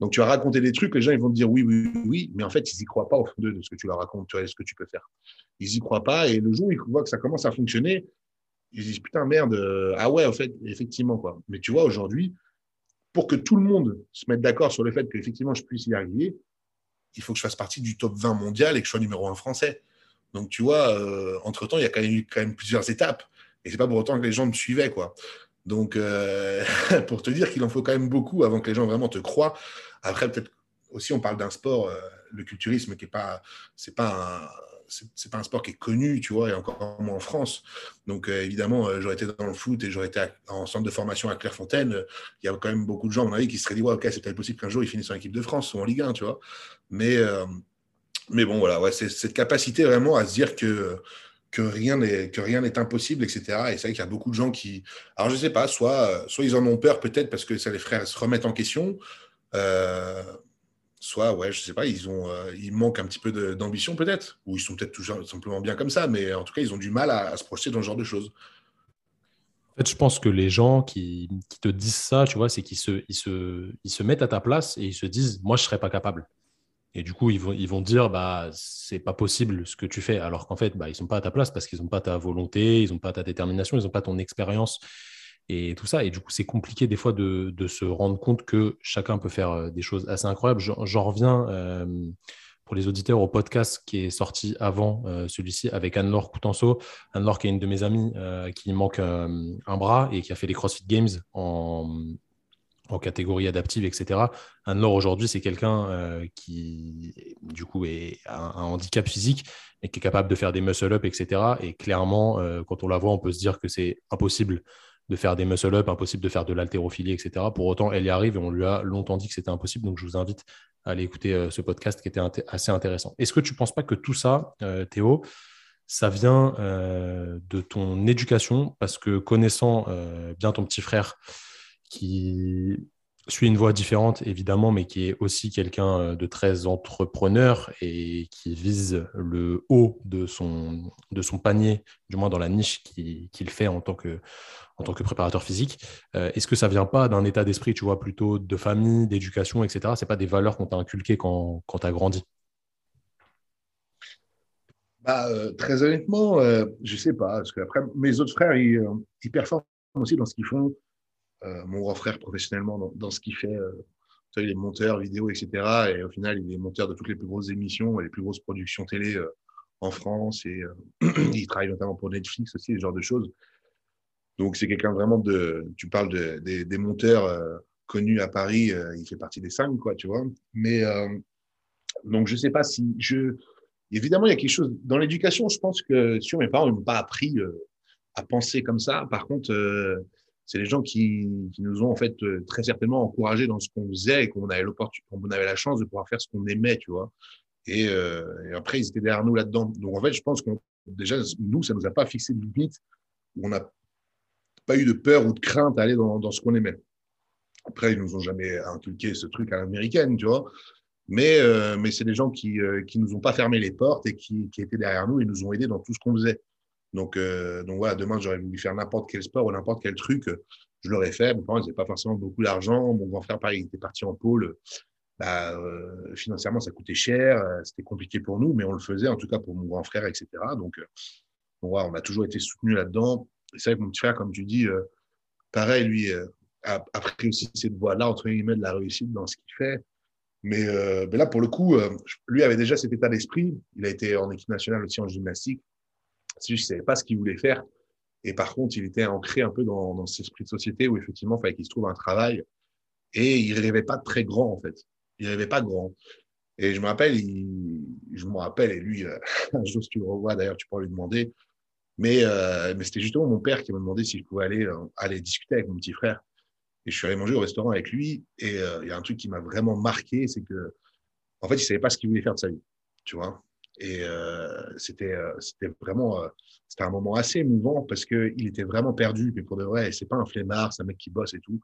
Donc tu vas raconter des trucs, les gens ils vont te dire oui, oui, oui, mais en fait ils n'y croient pas au fond de ce que tu leur racontes, vois, ce que tu peux faire. Ils n'y croient pas et le jour où ils voient que ça commence à fonctionner, ils disent putain merde, euh, ah ouais, en fait, effectivement quoi. Mais tu vois aujourd'hui, pour que tout le monde se mette d'accord sur le fait qu'effectivement je puisse y arriver, il faut que je fasse partie du top 20 mondial et que je sois numéro 1 français. Donc, tu vois, euh, entre-temps, il y a quand même eu quand même plusieurs étapes. Et c'est pas pour autant que les gens me suivaient, quoi. Donc, euh, pour te dire qu'il en faut quand même beaucoup avant que les gens vraiment te croient. Après, peut-être aussi, on parle d'un sport, le culturisme, qui est pas, pas un, c'est pas un sport qui est connu, tu vois, et encore moins en France. Donc, euh, évidemment, euh, j'aurais été dans le foot et j'aurais été en centre de formation à Clairefontaine. Il y a quand même beaucoup de gens, à mon avis, qui se seraient dit, ouais, ok, c'est peut-être possible qu'un jour ils finissent en équipe de France ou en Ligue 1, tu vois. Mais, euh, mais bon, voilà, ouais, c'est cette capacité vraiment à se dire que que rien n'est que rien n'est impossible, etc. Et c'est vrai qu'il y a beaucoup de gens qui, alors je sais pas, soit soit ils en ont peur peut-être parce que ça les ferait se remettre en question, euh, soit, ouais, je sais pas, ils, ont, euh, manquent un petit peu d'ambition peut-être, ou ils sont peut-être tout simplement bien comme ça, mais en tout cas, ils ont du mal à, se projeter dans ce genre de choses. En fait, je pense que les gens qui, te disent ça, tu vois, c'est qu'ils se, mettent à ta place et ils se disent, moi, je serais pas capable. Et du coup, ils vont, ils dire, bah, c'est pas possible ce que tu fais, alors qu'en fait, bah, ils sont pas à ta place parce qu'ils n'ont pas ta volonté, ils n'ont pas ta détermination, ils n'ont pas ton expérience et tout ça. Et du coup, c'est compliqué des fois de, se rendre compte que chacun peut faire euh, des choses assez incroyables. J'en reviens euh, pour les auditeurs au podcast qui est sorti avant euh, celui-ci avec Anne-Laure Coutenceau. Anne-Laure qui est une de mes amies qui manque un bras et qui a fait les CrossFit Games en, en catégorie adaptive, etc. Anne-Laure aujourd'hui, c'est quelqu'un qui, du coup, est, a un, handicap physique, mais qui est capable de faire des muscle-up, etc. Et clairement, quand on la voit, on peut se dire que c'est impossible de faire des muscle-up, impossible de faire de l'haltérophilie, etc. Pour autant, elle y arrive et on lui a longtemps dit que c'était impossible. Donc, je vous invite à aller écouter euh, ce podcast qui était assez intéressant. Est-ce que tu ne penses pas que tout ça, euh, Théo, ça vient euh, de ton éducation? Parce que connaissant bien ton petit frère qui suit une voie différente, évidemment, mais qui est aussi quelqu'un euh, de très entrepreneur et qui vise le haut de son, de son panier, du moins dans la niche qu'il fait en tant que, en tant que préparateur physique. Euh, est-ce que ça vient pas d'un état d'esprit, tu vois, plutôt de famille, d'éducation, etc. C'est pas des valeurs qu'on t'a inculquées quand, quand tu as grandi? Bah, euh, Très honnêtement, je sais pas. Parce que après, mes autres frères, ils, ils performent aussi dans ce qu'ils font. Euh, mon grand frère professionnellement dans, ce qu'il fait. Euh, il est monteur vidéo, etc. Et au final, il est monteur de toutes les plus grosses émissions et les plus grosses productions télé euh, en France. Et il travaille notamment pour Netflix aussi, ce genre de choses. Donc, c'est quelqu'un vraiment de. Tu parles de, des monteurs connus à Paris, il fait partie des cinq, quoi, tu vois. Mais donc, je sais pas si je. Évidemment, il y a quelque chose. Dans l'éducation, je pense que sur mes parents ne m'ont pas appris à penser comme ça. Par contre, c'est les gens qui, nous ont en fait euh, très certainement encouragés dans ce qu'on faisait et qu'on avait l'opportunité, qu'on avait la chance de pouvoir faire ce qu'on aimait, tu vois. Et, euh, et, après, ils étaient derrière nous là-dedans. Donc en fait, je pense que déjà, nous, ça nous a pas fixé de limite. On n'a pas eu de peur ou de crainte à aller dans, ce qu'on aimait. Après, ils nous ont jamais inculqué ce truc à l'américaine, tu vois. Mais, euh, mais c'est des gens qui, qui nous ont pas fermé les portes et qui, qui étaient derrière nous et nous ont aidés dans tout ce qu'on faisait. Donc, euh, donc voilà, demain, j'aurais voulu faire n'importe quel sport ou n'importe quel truc, je l'aurais fait. Mes parents n'avaient pas forcément beaucoup d'argent. Mon grand frère, pareil, il était parti en pôle. Bah, euh, financièrement, ça coûtait cher. Euh, c'était compliqué pour nous, mais on le faisait, en tout cas pour mon grand frère, etc. Donc, euh, voilà, on a toujours été soutenus là-dedans. C'est vrai que mon petit frère, comme tu dis, euh, pareil, lui, a, pris aussi cette voie-là, entre guillemets, de la réussite dans ce qu'il fait. Mais, là, pour le coup, lui avait déjà cet état d'esprit. Il a été en équipe nationale aussi en gymnastique. C'est juste qu'il ne savait pas ce qu'il voulait faire. Et par contre, il était ancré un peu dans, cet esprit de société où effectivement, il fallait qu'il se trouve un travail. Et il rêvait pas de très grand, en fait. Il rêvait pas grand. Et je me rappelle, je me et lui, euh, un tu le revois, d'ailleurs, tu pourras lui demander. Mais, euh, c'était justement mon père qui m'a demandé si je pouvais aller, euh, aller discuter avec mon petit frère. Et je suis allé manger au restaurant avec lui. Et euh, il y a un truc qui m'a vraiment marqué, c'est que, en fait, il savait pas ce qu'il voulait faire de sa vie. Tu vois? Et euh, c'était euh, c'était vraiment euh, c'était un moment assez émouvant parce que il était vraiment perdu. Mais pour de vrai c'est pas un flemmard c'est un mec qui bosse et tout.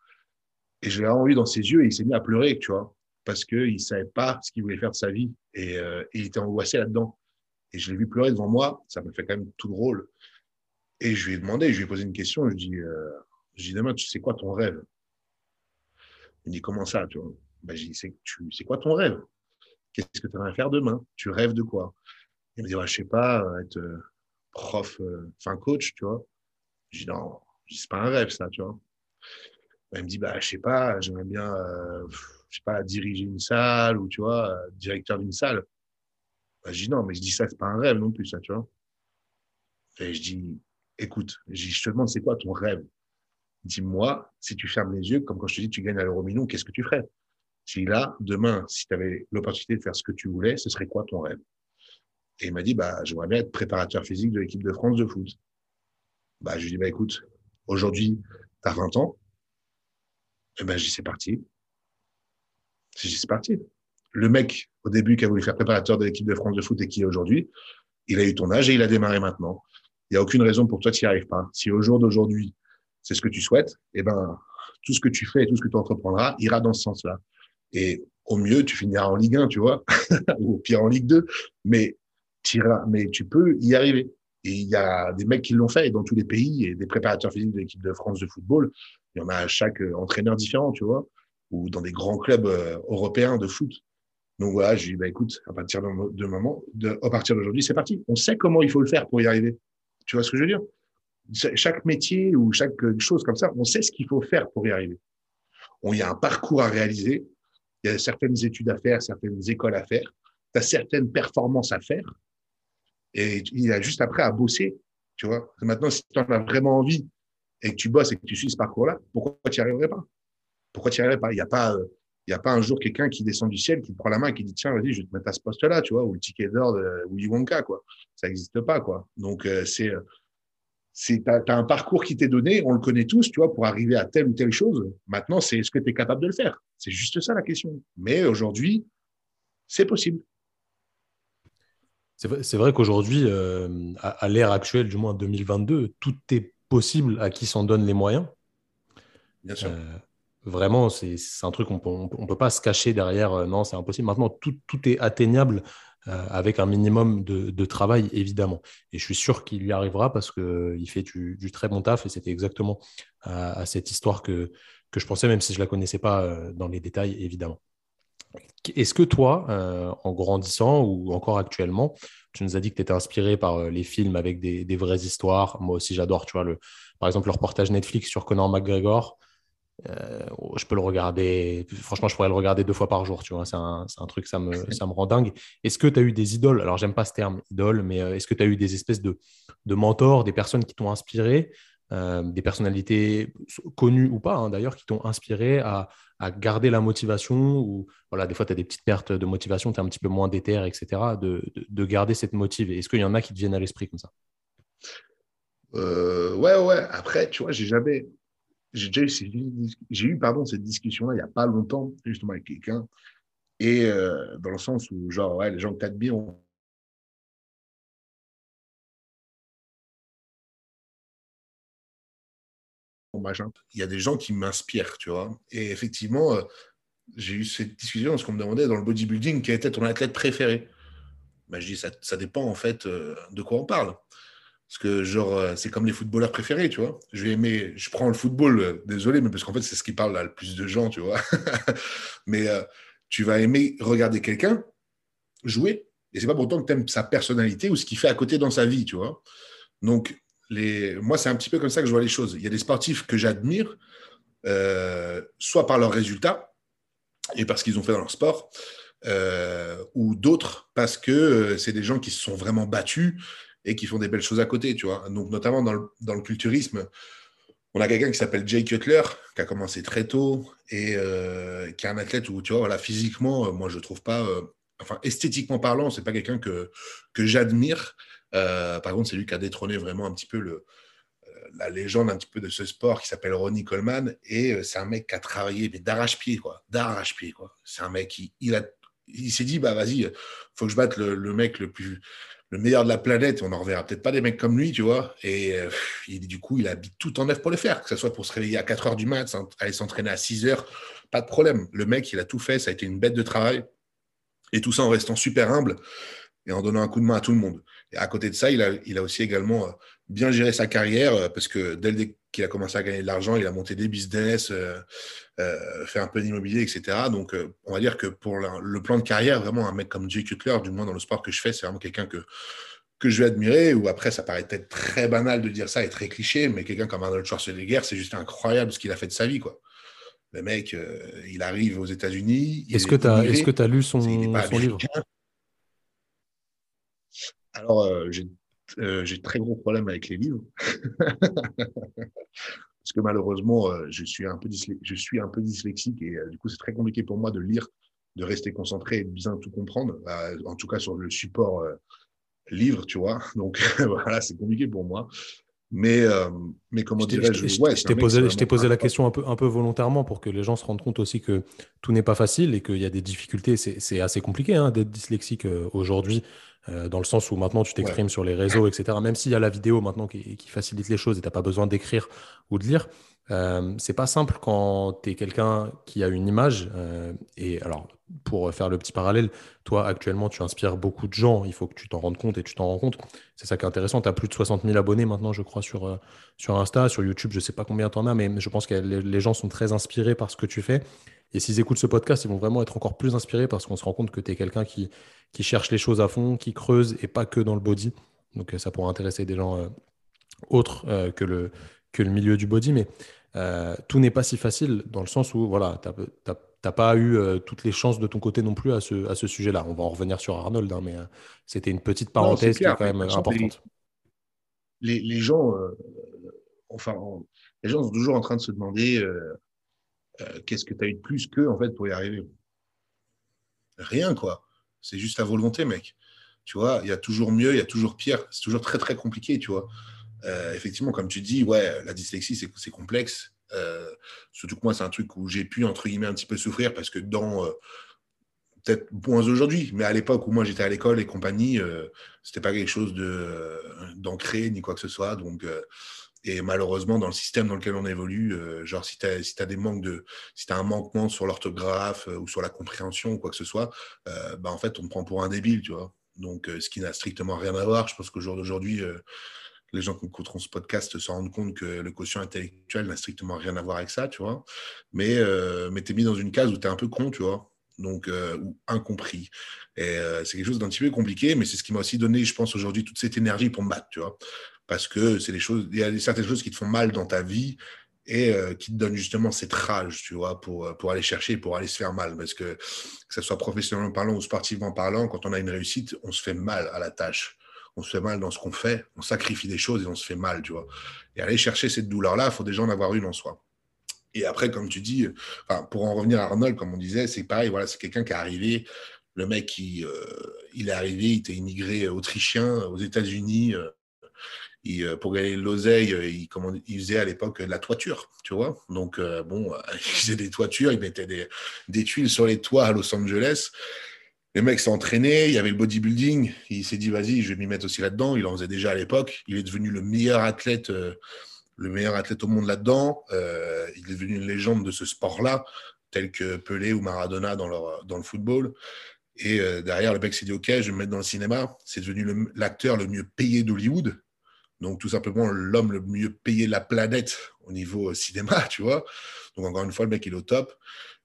Et je l'ai vraiment vu dans ses yeux et il s'est mis à pleurer tu vois parce que il savait pas ce qu'il voulait faire de sa vie. Et, il était angoissé là-dedans. Et je l'ai vu pleurer devant moi. Ça me fait quand même tout drôle. Et je lui ai demandé je lui ai posé une question. Je dis euh, je dis demain tu sais quoi ton rêve? Il me dit comment ça tu vois? Ben, je dis c'est tu c'est quoi ton rêve? Qu'est-ce que tu vas faire demain? Tu rêves de quoi? Il me dit, ouais, je sais pas, euh, être euh, prof, euh, enfin coach, tu vois. Je dis, non, c'est pas un rêve, ça, tu vois. Il me dit, bah, je sais pas, j'aimerais bien, euh, je sais pas, diriger une salle ou, tu vois, directeur d'une salle. Bah, je dis, non, mais je dis ça, c'est pas un rêve non plus, ça, tu vois. Et je dis, écoute, je te demande, c'est quoi ton rêve? Dis-moi, si tu fermes les yeux, comme quand je te dis, tu gagnes à l'euro million, qu'est-ce que tu ferais? Si là, demain, si tu avais l'opportunité de faire ce que tu voulais, ce serait quoi ton rêve? Et il m'a dit, bah, j'aimerais bien être préparateur physique de l'équipe de France de foot. Bah, je lui ai dit, bah, écoute, aujourd'hui, tu as 20 ans. Et eh ben, j'y c'est parti. J'y c'est parti. Le mec, au début, qui a voulu faire préparateur de l'équipe de France de foot et qui est aujourd'hui, il a eu ton âge et il a démarré maintenant. Il n'y a aucune raison pour toi de n'y arrives pas. Si au jour d'aujourd'hui, c'est ce que tu souhaites, eh ben, tout ce que tu fais et tout ce que tu entreprendras ira dans ce sens-là. Et au mieux, tu finiras en Ligue 1, tu vois, ou au pire en Ligue 2. Mais, mais tu peux y arriver. Et il y a des mecs qui l'ont fait dans tous les pays et des préparateurs physiques de l'équipe de France de football. Il y en a à chaque euh, entraîneur différent, tu vois, ou dans des grands clubs euh, européens de foot. Donc voilà, j'ai dit, bah, écoute, à partir de, moment, de, à partir d'aujourd'hui, c'est parti. On sait comment il faut le faire pour y arriver. Tu vois ce que je veux dire? Chaque métier ou chaque chose comme ça, on sait ce qu'il faut faire pour y arriver. On y a un parcours à réaliser il y a certaines études à faire, certaines écoles à faire, tu as certaines performances à faire, et il a juste après à bosser, tu vois. Maintenant, si tu en as vraiment envie et que tu bosses et que tu suis ce parcours-là, pourquoi tu n'y arriverais pas? Pourquoi tu n'y arriverais pas? Il n'y a pas... Euh, il a pas un jour quelqu'un qui descend du ciel, qui prend la main et qui dit tiens vas-y je vais te mettre à ce poste-là, tu vois, ou le ticket d'or de Willy Wonka quoi. Ça n'existe pas quoi. Donc euh, c'est euh, tu as, un parcours qui t'est donné, on le connaît tous, tu vois, pour arriver à telle ou telle chose. Maintenant, c'est est-ce que tu es capable de le faire C'est juste ça la question. Mais aujourd'hui, c'est possible. C'est vrai, qu'aujourd'hui, euh, à, l'ère actuelle, du moins 2022, tout est possible à qui s'en donne les moyens. Bien sûr. Euh, vraiment, c'est un truc qu'on ne peut pas se cacher derrière. Euh, non, c'est impossible. Maintenant, tout, tout est atteignable avec un minimum de, travail, évidemment. Et je suis sûr qu'il lui arrivera parce qu'il fait du, très bon taf et c'était exactement à, cette histoire que, que je pensais, même si je ne la connaissais pas dans les détails, évidemment. Est-ce que toi, euh, en grandissant ou encore actuellement, tu nous as dit que tu étais inspiré par les films avec des, des, vraies histoires? Moi aussi, j'adore, tu vois, le, par exemple, le reportage Netflix sur Conor McGregor. Euh, je peux le regarder, franchement, je pourrais le regarder deux fois par jour, tu vois. C'est un, un, truc, ça me, ça me rend dingue. Est-ce que tu as eu des idoles? Alors, j'aime pas ce terme idole, mais euh, est-ce que tu as eu des espèces de, de mentors, des personnes qui t'ont inspiré, euh, des personnalités connues ou pas, hein, d'ailleurs, qui t'ont inspiré à, à, garder la motivation ou voilà, des fois, tu as des petites pertes de motivation, tu es un petit peu moins déter, etc., de, de, de garder cette motive. Est-ce qu'il y en a qui te viennent à l'esprit comme ça? Ouais, ouais. Après, tu vois, j'ai jamais j'ai déjà eu, pardon, cette discussion-là il n'y a pas longtemps, justement avec quelqu'un, et euh, dans le sens où, genre, ouais, les gens que tu Il y a des gens qui m'inspirent, tu vois. Et effectivement, euh, j'ai eu cette discussion parce qu'on me demandait dans le bodybuilding quel était ton athlète préféré. Ben, je dis, ça, ça dépend en fait euh, de quoi on parle. Parce que, genre, euh, c'est comme les footballeurs préférés, tu vois. Je vais aimer, je prends le football, désolé, mais parce qu'en fait, c'est ce qui parle à le plus de gens, tu vois. mais tu vas aimer regarder quelqu'un jouer, et c'est pas pourtant que tu aimes sa personnalité ou ce qu'il fait à côté dans sa vie, tu vois. Donc, moi, c'est un petit peu comme ça que je vois les choses. Il y a des sportifs que j'admire, soit par leurs résultats et parce qu'ils ont fait dans leur sport, ou d'autres parce que c'est des gens qui se sont vraiment battus et qui font des belles choses à côté, tu vois. Donc, notamment dans le, dans le culturisme, on a quelqu'un qui s'appelle Jay Cutler, qui a commencé très tôt et euh, qui est un athlète où, tu vois, voilà, physiquement, euh, moi, je trouve pas, euh, enfin, esthétiquement parlant, c'est pas quelqu'un que, que j'admire. Par contre, c'est lui qui a détrôné vraiment un petit peu le, la légende un petit peu de ce sport qui s'appelle Ronnie Coleman. Et c'est un mec qui a travaillé, d'arrache-pied, quoi. D'arrache-pied, quoi. C'est un mec qui, il a, il s'est dit, bah, vas-y, faut que je batte le, mec le plus, le meilleur de la planète, on n'en reverra peut-être pas des mecs comme lui, tu vois. Et euh, du coup, il habite tout en neuf pour le faire, que ce soit pour se réveiller à 4 heures du mat, aller s'entraîner à 6 heures, pas de problème. Le mec, il a tout fait, ça a été une bête de travail. Et tout ça en restant super humble et en donnant un coup de main à tout le monde. Et à côté de ça, il a, il a aussi également euh, bien géré sa carrière euh, parce que dès qu'il a commencé à gagner de l'argent, il a monté des business, euh, fait un peu d'immobilier, etc. Donc, on va dire que pour le plan de carrière, vraiment un mec comme Jay Cutler, du moins dans le sport que je fais, c'est vraiment quelqu'un que, que je vais admirer. Ou après, ça paraît peut-être très banal de dire ça et très cliché, mais quelqu'un comme Arnold Schwarzenegger, c'est juste incroyable ce qu'il a fait de sa vie, quoi. Le mec, il arrive aux États-Unis. Est-ce que tu as, est as, lu son, son livre? Alors, euh, euh, j'ai très gros problème avec les livres. Parce que malheureusement, euh, je, suis un peu je suis un peu dyslexique et du coup, c'est très compliqué pour moi de lire, de rester concentré et de bien tout comprendre. en tout cas, sur le support livre, tu vois. Donc, voilà, c'est compliqué pour moi. Mais, mais comment dirais-je Je t'ai posé, posé la question un peu, un peu volontairement pour que les gens se rendent compte aussi que tout n'est pas facile et qu'il y a des difficultés. C'est assez compliqué hein, d'être dyslexique aujourd'hui. Euh, dans le sens où maintenant tu t'exprimes sur les réseaux, etc. Même s'il y a la vidéo maintenant qui, facilite les choses et tu n'as pas besoin d'écrire ou de lire, euh, c'est pas simple quand tu es quelqu'un qui a une image. Euh, et alors, pour faire le petit parallèle, toi actuellement tu inspires beaucoup de gens, il faut que tu t'en rendes compte et tu t'en rends compte. C'est ça qui est intéressant. Tu as plus de 60 000 abonnés maintenant, je crois, sur, euh, sur Insta, sur YouTube, je sais pas combien tu en as, mais je pense que les gens sont très inspirés par ce que tu fais. Et s'ils écoutent ce podcast, ils vont vraiment être encore plus inspirés parce qu'on se rend compte que tu es quelqu'un qui, qui cherche les choses à fond, qui creuse et pas que dans le body. Donc ça pourra intéresser des gens autres que, le, que le milieu du body. Mais tout n'est pas si facile dans le sens où voilà, tu n'as pas eu toutes les chances de ton côté non plus à ce, à ce sujet-là. On va en revenir sur Arnold, hein, mais c'était une petite parenthèse qui est quand même importante. Les, les, gens, enfin, les gens sont toujours en train de se demander euh, qu'est-ce que tu as eu de plus qu'eux, en fait, pour y arriver Rien, quoi. C'est juste ta volonté, mec. Tu vois, il y a toujours mieux, il y a toujours pire. C'est toujours très, très compliqué, tu vois. Effectivement, comme tu dis, ouais, la dyslexie, c'est complexe. surtout que moi, c'est un truc où j'ai pu, entre guillemets, un petit peu souffrir parce que dans peut-être moins aujourd'hui, mais à l'époque où moi j'étais à l'école et compagnie, euh, c'était pas quelque chose euh, d'ancré ni quoi que ce soit. Donc, euh, et malheureusement, dans le système dans lequel on évolue, euh, genre si tu as, si des manques de, si as un manquement sur l'orthographe ou sur la compréhension ou quoi que ce soit, bah, en fait, on te prend pour un débile, tu vois. Donc, ce qui n'a strictement rien à voir. Je pense qu'au jour d'aujourd'hui, les gens qui écouteront ce podcast se rendent compte que le quotient intellectuel n'a strictement rien à voir avec ça, tu vois. Mais, mais tu es mis dans une case où tu es un peu con, tu vois donc euh, ou incompris. Et euh, c'est quelque chose d'un petit peu compliqué, mais c'est ce qui m'a aussi donné, je pense, aujourd'hui toute cette énergie pour me battre, tu vois. Parce que c'est des choses, il y a certaines choses qui te font mal dans ta vie et euh, qui te donnent justement cette rage, tu vois, pour, pour aller chercher, pour aller se faire mal. Parce que que ce soit professionnellement parlant ou sportivement parlant, quand on a une réussite, on se fait mal à la tâche. On se fait mal dans ce qu'on fait, on sacrifie des choses et on se fait mal, tu vois. Et aller chercher cette douleur-là, il faut déjà en avoir une en soi. Et après, comme tu dis, pour en revenir à Arnold, comme on disait, c'est pareil, voilà, c'est quelqu'un qui est arrivé. Le mec, il, euh, il est arrivé, il était immigré autrichien aux États-Unis. Euh, euh, pour gagner l'oseille, il, faisait à l'époque de la toiture, tu vois. Donc, bon, il faisait des toitures, il mettait des, tuiles sur les toits à Los Angeles. Les mecs entraîné, il y avait le bodybuilding. Il s'est dit, vas-y, je vais m'y mettre aussi là-dedans. Il en faisait déjà à l'époque. Il est devenu le meilleur athlète le meilleur athlète au monde là-dedans. Euh, il est devenu une légende de ce sport-là, tel que Pelé ou Maradona dans, le football. Et euh, derrière, le mec s'est dit Ok, je vais me mettre dans le cinéma. C'est devenu l'acteur le, mieux payé d'Hollywood. Donc, tout simplement, l'homme le mieux payé de la planète au niveau euh, cinéma, tu vois. Donc, encore une fois, le mec, il est au top.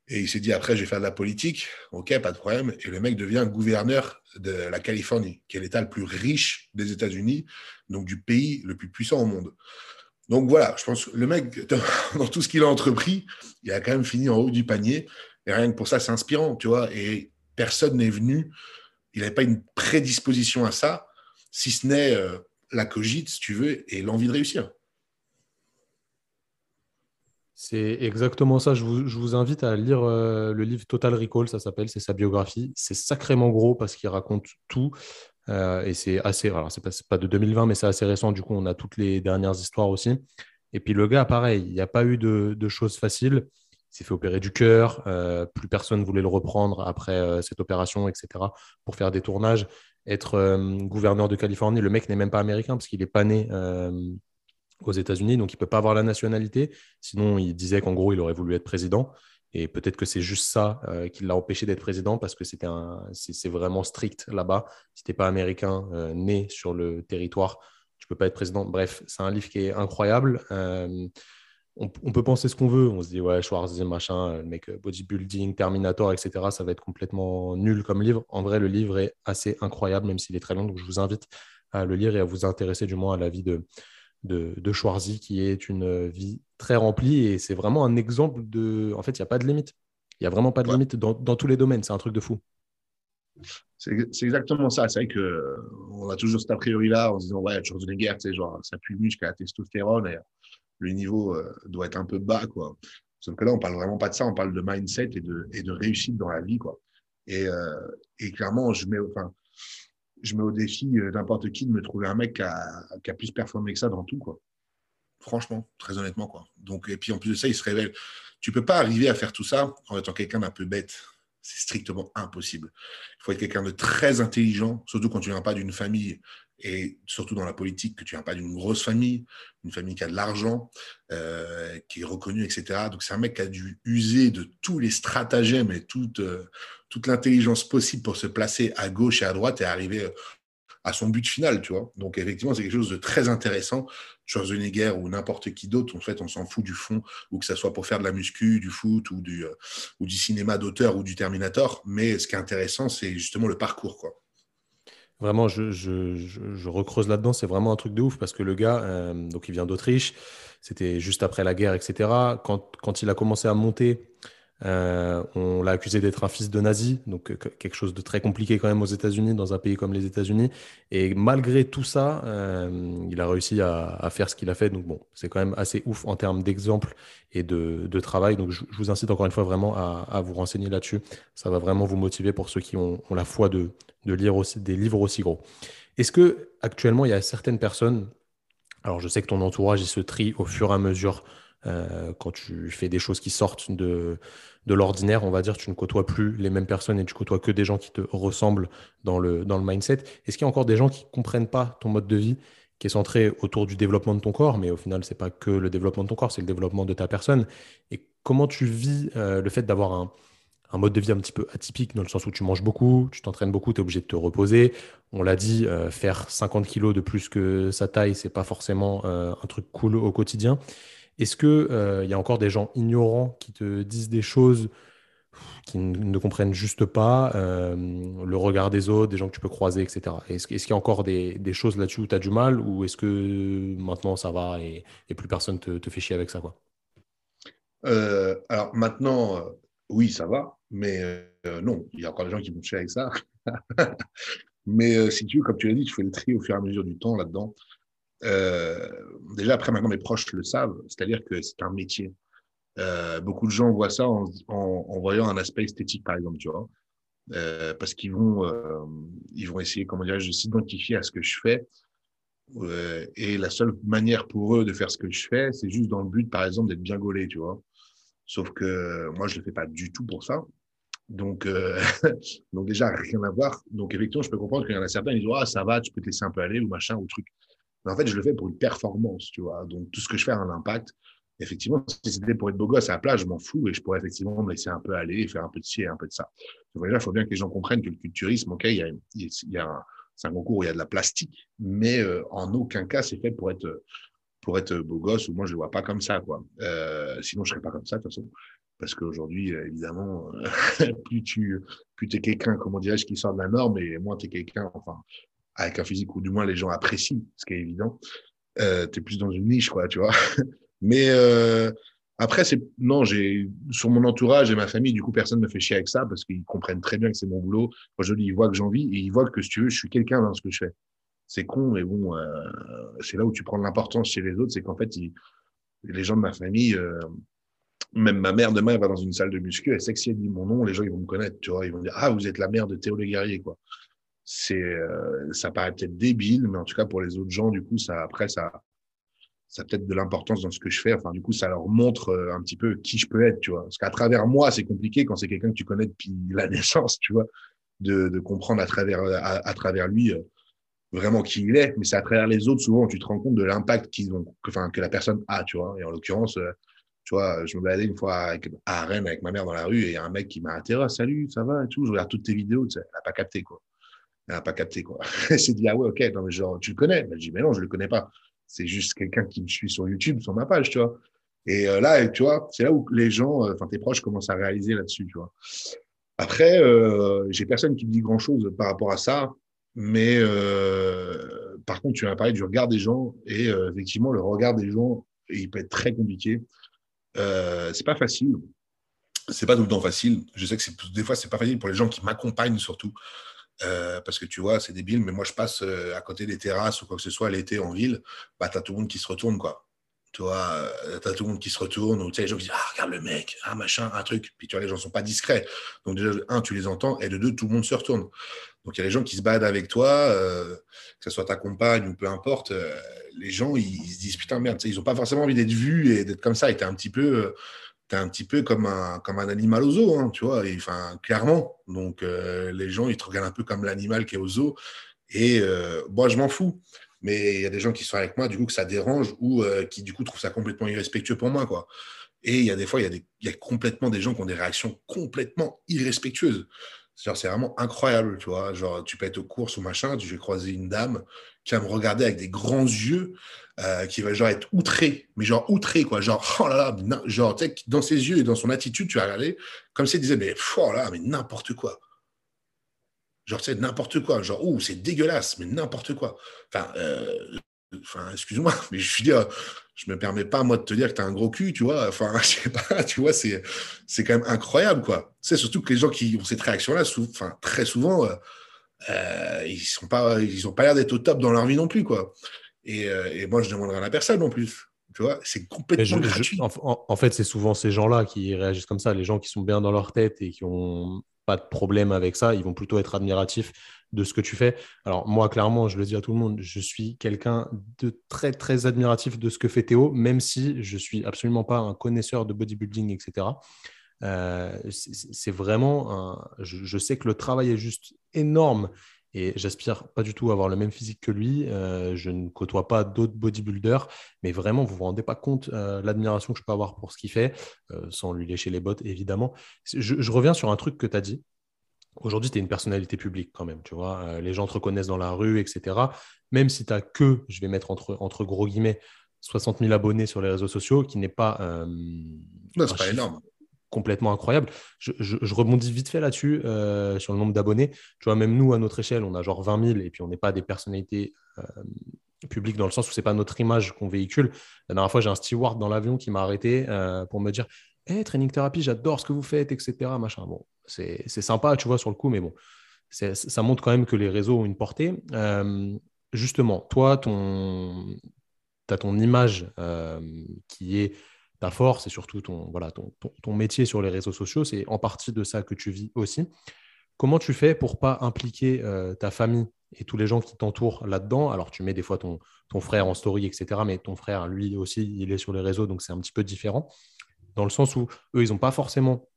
Et il s'est dit Après, je vais faire de la politique. Ok, pas de problème. Et le mec devient gouverneur de la Californie, qui est l'État le plus riche des États-Unis, donc du pays le plus puissant au monde. Donc voilà, je pense que le mec, dans tout ce qu'il a entrepris, il a quand même fini en haut du panier. Et rien que pour ça, c'est inspirant, tu vois. Et personne n'est venu, il n'avait pas une prédisposition à ça, si ce n'est euh, la cogite, si tu veux, et l'envie de réussir. C'est exactement ça. Je vous, invite à lire euh, le livre Total Recall, ça s'appelle, c'est sa biographie. C'est sacrément gros parce qu'il raconte tout. Euh, et c'est assez, alors c'est pas, pas, de 2020, mais c'est assez récent. Du coup, on a toutes les dernières histoires aussi. Et puis le gars, pareil, il n'y a pas eu de, choses faciles. Il s'est fait opérer du cœur. Euh, plus personne voulait le reprendre après cette opération, etc. Pour faire des tournages. Être gouverneur de Californie, le mec n'est même pas américain parce qu'il n'est pas né aux États-Unis, donc il ne peut pas avoir la nationalité. Sinon, il disait qu'en gros, il aurait voulu être président. Et peut-être que c'est juste ça euh, qui l'a empêché d'être président parce que c'était c'est, vraiment strict là-bas. Si tu n'es pas américain, euh, né sur le territoire, tu peux pas être président. Bref, c'est un livre qui est incroyable. Euh, on, peut penser ce qu'on veut. On se dit, ouais, Schwarzenegger, machin, le mec bodybuilding, Terminator, etc., ça va être complètement nul comme livre. En vrai, le livre est assez incroyable, même s'il est très long. Donc, je vous invite à le lire et à vous intéresser du moins à la vie de, de, de Schwarzy, qui est une vie très remplie. Et c'est vraiment un exemple de. En fait, il n'y a pas de limite. Il n'y a vraiment pas de limite dans, tous les domaines. C'est un truc de fou. C'est exactement ça. C'est vrai qu'on a toujours cet a priori-là en se disant, ouais, Schwarzenegger, tu sais, genre, ça pue jusqu'à la testostérone et le niveau euh, doit être un peu bas, quoi. Sauf que là, on parle vraiment pas de ça. On parle de mindset et de, et de réussite dans la vie, quoi. Et, euh, et clairement, je mets, enfin, je mets au défi euh, n'importe qui de me trouver un mec qui a, qui a, plus performé que ça dans tout, quoi. Franchement, très honnêtement, quoi. Donc, et puis en plus de ça, il se révèle. Tu peux pas arriver à faire tout ça en étant quelqu'un d'un peu bête. C'est strictement impossible. Il faut être quelqu'un de très intelligent, surtout quand tu viens pas d'une famille et surtout dans la politique, que tu viens pas d'une grosse famille, une famille qui a de l'argent, euh, qui est reconnue, etc. Donc c'est un mec qui a dû user de tous les stratagèmes et toute, euh, toute l'intelligence possible pour se placer à gauche et à droite et arriver à son but final, tu vois. Donc effectivement, c'est quelque chose de très intéressant. Schwarzenegger ou n'importe qui d'autre, en fait, on s'en fout du fond, ou que ça soit pour faire de la muscu, du foot ou du, ou du cinéma d'auteur ou du Terminator. Mais ce qui est intéressant, c'est justement le parcours, quoi. Vraiment, je, je, je, recreuse là-dedans. C'est vraiment un truc de ouf parce que le gars, euh, donc il vient d'Autriche. C'était juste après la guerre, etc. Quand, quand il a commencé à monter euh, on l'a accusé d'être un fils de nazi, donc euh, quelque chose de très compliqué quand même aux États-Unis, dans un pays comme les États-Unis. Et malgré tout ça, euh, il a réussi à, faire ce qu'il a fait. Donc bon, c'est quand même assez ouf en termes d'exemple et de, travail. Donc je, vous incite encore une fois vraiment à, vous renseigner là-dessus. Ça va vraiment vous motiver pour ceux qui ont, la foi de, lire aussi, des livres aussi gros. Est-ce que actuellement il y a certaines personnes Alors, je sais que ton entourage, il se trie au fur et à mesure euh, quand tu fais des choses qui sortent de, l'ordinaire, on va dire, tu ne côtoies plus les mêmes personnes et tu côtoies que des gens qui te ressemblent dans le, mindset. Est-ce qu'il y a encore des gens qui ne comprennent pas ton mode de vie qui est centré autour du développement de ton corps, mais au final, ce n'est pas que le développement de ton corps, c'est le développement de ta personne. Et comment tu vis euh, le fait d'avoir un, un, mode de vie un petit peu atypique, dans le sens où tu manges beaucoup, tu t'entraînes beaucoup, tu es obligé de te reposer. On l'a dit, euh, faire 50 kilos de plus que sa taille, c'est pas forcément un truc cool au quotidien. Est-ce qu'il euh, y a encore des gens ignorants qui te disent des choses qui ne comprennent juste pas euh, le regard des autres, des gens que tu peux croiser, etc. Est-ce qu'il y a encore des, choses là-dessus où tu as du mal ou est-ce que maintenant ça va et, plus personne te, te, fait chier avec ça euh, Alors maintenant, oui, ça va, mais non, il y a encore des gens qui vont chier avec ça. mais si tu veux, comme tu l'as dit, tu fais le tri au fur et à mesure du temps là-dedans. Euh, déjà, après, maintenant, mes proches le savent, c'est-à-dire que c'est un métier. Euh, beaucoup de gens voient ça en, voyant un aspect esthétique, par exemple, tu vois. Euh, parce qu'ils vont, ils vont essayer, comment dire, de s'identifier à ce que je fais. Et la seule manière pour eux de faire ce que je fais, c'est juste dans le but, par exemple, d'être bien gaulé, tu vois. Sauf que moi, je le fais pas du tout pour ça. Donc, donc déjà, rien à voir. Donc, effectivement, je peux comprendre qu'il y en a certains, ils disent, ah, ça va, tu peux te laisser un peu aller, ou machin, ou truc. Mais en fait, je le fais pour une performance, tu vois. Donc, tout ce que je fais a un impact. Effectivement, si c'était pour être beau gosse à la plage, je m'en fous et je pourrais effectivement me laisser un peu aller faire un peu de ci et un peu de ça. Il faut bien que les gens comprennent que le culturisme, OK, il y a, il y a un, c'est un concours où il y a de la plastique, mais euh, en aucun cas, c'est fait pour être, pour être beau gosse ou moi, je le vois pas comme ça, quoi. Euh, sinon, je serais pas comme ça, de toute façon. Parce qu'aujourd'hui, évidemment, plus tu plus es quelqu'un, comment dirais-je, qui sort de la norme, et moins tu es quelqu'un, enfin, avec un physique où du moins les gens apprécient, ce qui est évident. Euh, tu es plus dans une niche, quoi, tu vois. Mais euh, après, c'est non, j'ai sur mon entourage et ma famille, du coup, personne ne me fait chier avec ça parce qu'ils comprennent très bien que c'est mon boulot. Quand je dis, ils voient que j'en vis et ils voient que, si tu veux, je suis quelqu'un dans ce que je fais. C'est con, mais bon, euh, c'est là où tu prends de l'importance chez les autres, c'est qu'en fait, les gens de ma famille, euh, même ma mère demain, elle va dans une salle de muscu, elle sait que si elle dit mon nom, les gens ils vont me connaître, tu vois, ils vont dire ah vous êtes la mère de Théo Le Guerrier, quoi c'est euh, ça paraît peut-être débile, mais en tout cas pour les autres gens, du coup, ça après ça ça a peut-être de l'importance dans ce que je fais. Enfin, du coup, ça leur montre euh, un petit peu qui je peux être, tu vois. Parce qu'à travers moi, c'est compliqué quand c'est quelqu'un que tu connais depuis la naissance, tu vois, de, comprendre à travers à, travers lui euh, vraiment qui il est. Mais c'est à travers les autres souvent tu te rends compte de l'impact qu'ils ont, que, enfin, que la personne a, tu vois. Et en l'occurrence, tu vois, je me baladais une fois à Rennes avec ma mère dans la rue et il y a un mec qui m'a interrogé, salut, ça va tout. Je regarde toutes tes vidéos, elle a pas capté quoi elle n'a pas capté, quoi. Elle s'est dit, ah ouais, ok, non, mais genre, tu le connais? Elle dit, mais non, je le connais pas. C'est juste quelqu'un qui me suit sur YouTube, sur ma page, tu vois. Et euh, là, tu vois, c'est là où les gens, euh, enfin, tes proches commencent à réaliser là-dessus, tu vois. Après, euh, j'ai personne qui me dit grand-chose par rapport à ça, mais euh, par contre, tu as parlé du regard des gens, et effectivement, le regard des gens, il peut être très compliqué. C'est pas facile. C'est pas tout le temps facile. Je sais que des fois, c'est pas facile pour les gens qui m'accompagnent surtout. Euh, parce que tu vois, c'est débile, mais moi je passe euh, à côté des terrasses ou quoi que ce soit l'été en ville, bah t'as tout le monde qui se retourne, quoi. Tu vois, euh, t'as tout le monde qui se retourne, ou tu sais, les gens qui disent, ah, regarde le mec, ah, machin, un truc. Puis tu vois, les gens sont pas discrets. Donc, déjà, un, tu les entends, et de deux, tout le monde se retourne. Donc, il y a les gens qui se baladent avec toi, que ce soit ta compagne ou peu importe. les gens, ils, se disent, putain, merde, ils ont pas forcément envie d'être vus et d'être comme ça. Et t'es un petit peu tu un petit peu comme un, animal au zoo, hein, tu vois, enfin, clairement. Donc, euh, les gens, ils te regardent un peu comme l'animal qui est au zoo. Et euh, moi, je m'en fous. Mais il y a des gens qui sont avec moi, du coup, que ça dérange ou euh, qui, du coup, trouvent ça complètement irrespectueux pour moi, quoi. Et il y a des fois, il y, y a complètement des gens qui ont des réactions complètement irrespectueuses. C'est vraiment incroyable, tu vois. Genre, tu peux être aux courses ou machin, tu vas croiser une dame qui va me regarder avec des grands yeux, euh, qui va genre être outré, mais genre outré, quoi. Genre, oh là là, genre, dans ses yeux et dans son attitude, tu vas regarder, comme s'il disait, mais oh là, mais n'importe quoi. Genre, tu sais, n'importe quoi. Genre, ouh, c'est dégueulasse, mais n'importe quoi. Enfin, euh, enfin excuse-moi, mais je suis dire, je me permets pas, moi, de te dire que tu as un gros cul, tu vois. Enfin, je sais pas, tu vois, c'est, c'est quand même incroyable, quoi. C'est surtout que les gens qui ont cette réaction-là, enfin, très souvent, euh, euh, ils sont pas, ils ont pas l'air d'être au top dans leur vie non plus, quoi. Et, euh, et moi, je demanderai à la personne non plus. Tu vois, c'est complètement gratuit. en, fait, c'est souvent ces gens-là qui réagissent comme ça, les gens qui sont bien dans leur tête et qui ont pas de problème avec ça. Ils vont plutôt être admiratifs de ce que tu fais. Alors moi, clairement, je le dis à tout le monde, je suis quelqu'un de très, très admiratif de ce que fait Théo, même si je suis absolument pas un connaisseur de bodybuilding, etc. Euh, c'est vraiment, je, sais que le travail est juste énorme et j'aspire pas du tout à avoir le même physique que lui. Euh, je ne côtoie pas d'autres bodybuilders, mais vraiment, vous vous rendez pas compte euh, l'admiration que je peux avoir pour ce qu'il fait, sans lui lécher les bottes, évidemment. je reviens sur un truc que tu as dit. Aujourd'hui, tu es une personnalité publique quand même, tu vois. Euh, les gens te reconnaissent dans la rue, etc. Même si tu n'as que, je vais mettre entre, entre gros guillemets, 60 000 abonnés sur les réseaux sociaux, qui n'est pas, euh, pas énorme. complètement incroyable. Je, rebondis vite fait là-dessus, euh, sur le nombre d'abonnés. Tu vois, même nous, à notre échelle, on a genre 20 000 et puis on n'est pas des personnalités publiques dans le sens où ce n'est pas notre image qu'on véhicule. La dernière fois, j'ai un steward dans l'avion qui m'a arrêté pour me dire Hey, training thérapie, j'adore ce que vous faites, etc. Machin. Bon, c'est sympa, tu vois, sur le coup, mais bon, ça montre quand même que les réseaux ont une portée. Euh, justement, toi, ton, tu as ton image euh, qui est ta force et surtout ton, voilà, ton, ton, métier sur les réseaux sociaux. C'est en partie de ça que tu vis aussi. Comment tu fais pour pas impliquer euh, ta famille et tous les gens qui t'entourent là-dedans? Alors, tu mets des fois ton, ton frère en story, etc. Mais ton frère, lui aussi, il est sur les réseaux, donc c'est un petit peu différent. Dans le sens où eux, ils n'ont pas forcément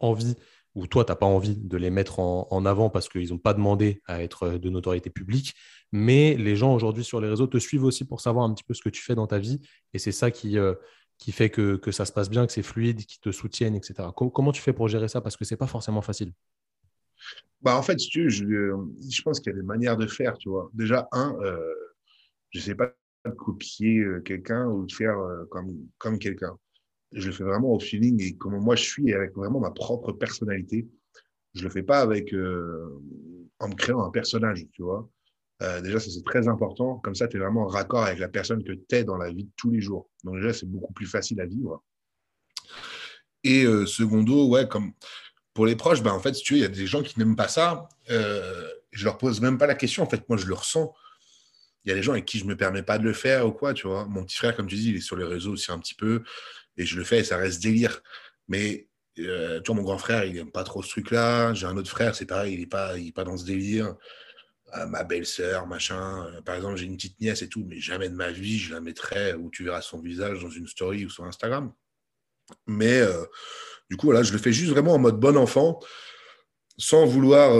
envie ou toi, tu n'as pas envie de les mettre en, avant parce qu'ils n'ont pas demandé à être euh, de notoriété publique. Mais les gens aujourd'hui sur les réseaux te suivent aussi pour savoir un petit peu ce que tu fais dans ta vie. Et c'est ça qui, euh, qui fait que, que, ça se passe bien, que c'est fluide, qu'ils te soutiennent, etc. comment tu fais pour gérer ça? Parce que ce n'est pas forcément facile. Bah en fait, je, je pense qu'il y a des manières de faire, tu vois. Déjà, un, euh, je ne sais pas copier quelqu'un ou de faire comme, comme quelqu'un je le fais vraiment au feeling et comment moi je suis avec vraiment ma propre personnalité. Je le fais pas avec euh, en me créant un personnage, tu vois. Euh, déjà, ça c'est très important. Comme ça, tu es vraiment en raccord avec la personne que tu es dans la vie de tous les jours. Donc déjà, c'est beaucoup plus facile à vivre. Et euh, secondo, ouais, comme pour les proches, ben, en fait, si tu veux, il y a des gens qui n'aiment pas ça. Je leur pose même pas la question. En fait, moi, je le ressens. Il y a des gens avec qui je me permets pas de le faire ou quoi, tu vois. Mon petit frère, comme tu dis, il est sur les réseaux aussi un petit peu et je le fais et ça reste délire. Mais euh, tu vois, mon grand frère, il n'aime pas trop ce truc-là. J'ai un autre frère, c'est pareil, il n'est pas, pas dans ce délire. Euh, ma belle-sœur, machin. Euh, par exemple, j'ai une petite nièce et tout, mais jamais de ma vie, je la mettrais où tu verras son visage dans une story ou sur Instagram. Mais du coup, voilà, je le fais juste vraiment en mode bon enfant, sans vouloir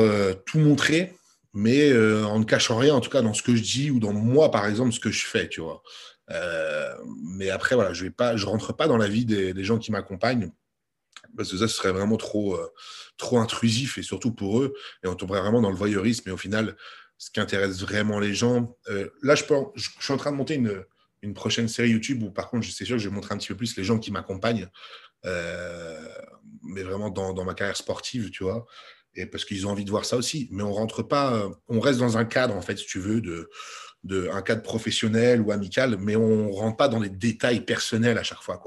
tout montrer, mais en ne cachant rien, en tout cas dans ce que je dis ou dans moi, par exemple, ce que je fais, tu vois. Euh, mais après, voilà, je ne rentre pas dans la vie des, gens qui m'accompagnent parce que ça, serait vraiment trop, euh, trop intrusif et surtout pour eux. Et on tomberait vraiment dans le voyeurisme. Et au final, ce qui intéresse vraiment les gens. Euh, là, je, je, suis en train de monter une, une prochaine série YouTube où, par contre, je sais sûr que je vais montrer un petit peu plus les gens qui m'accompagnent, mais vraiment dans, dans, ma carrière sportive, tu vois. Et parce qu'ils ont envie de voir ça aussi. Mais on rentre pas, on reste dans un cadre, en fait, si tu veux, de un cadre professionnel ou amical, mais on ne rentre pas dans les détails personnels à chaque fois.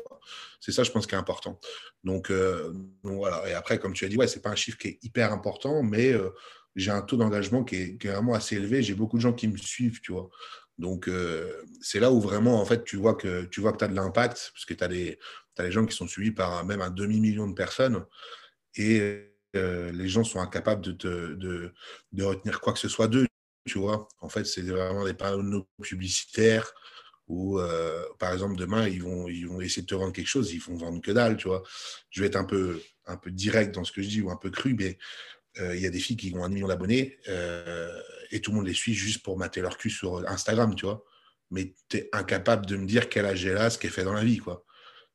C'est ça, je pense, qui est important. Euh, donc, voilà. Et après, comme tu as dit, ouais, ce n'est pas un chiffre qui est hyper important, mais euh, j'ai un taux d'engagement qui est, vraiment assez élevé. J'ai beaucoup de gens qui me suivent, tu vois. Donc, euh, c'est là où vraiment, en fait, tu vois que tu vois que as de l'impact, parce que tu as, des, as les gens qui sont suivis par même un demi-million de personnes. Et les gens sont incapables de, de, retenir quoi que ce soit d'eux tu vois. En fait, c'est vraiment des panneaux publicitaires où, euh, par exemple, demain, ils vont, ils vont essayer de te vendre quelque chose, ils vont vendre que dalle, tu vois. Je vais être un peu, un peu direct dans ce que je dis ou un peu cru, mais euh, il y a des filles qui ont un million d'abonnés euh, et tout le monde les suit juste pour mater leur cul sur Instagram, tu vois. Mais tu es incapable de me dire quel âge elle a, ce qu'elle fait dans la vie, quoi.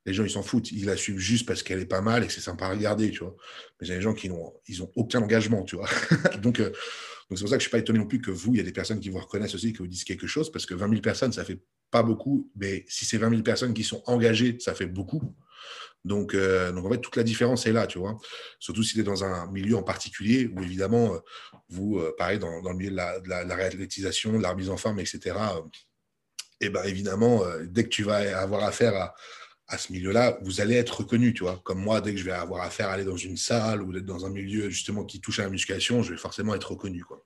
Les gens, ils s'en foutent. Ils la suivent juste parce qu'elle est pas mal et que c'est sympa à regarder, tu vois. Mais il y a des gens qui n'ont ils aucun engagement, tu vois. Donc, donc c'est pour ça que je ne suis pas étonné non plus que vous, il y a des personnes qui vous reconnaissent aussi, qui vous disent quelque chose, parce que 20 000 personnes, ça fait pas beaucoup, mais si c'est 20 000 personnes qui sont engagées, ça fait beaucoup. Donc, euh, donc en fait, toute la différence est là, tu vois. Surtout si tu es dans un milieu en particulier où évidemment, euh, vous, euh, pareil, dans, le milieu de la, de la, de réathlétisation, de la remise en forme, etc., et ben évidemment, dès que tu vas avoir affaire à, à ce milieu-là, vous allez être reconnu, tu vois. Comme moi, dès que je vais avoir affaire à aller dans une salle ou d'être dans un milieu justement qui touche à la musculation, je vais forcément être reconnu, quoi.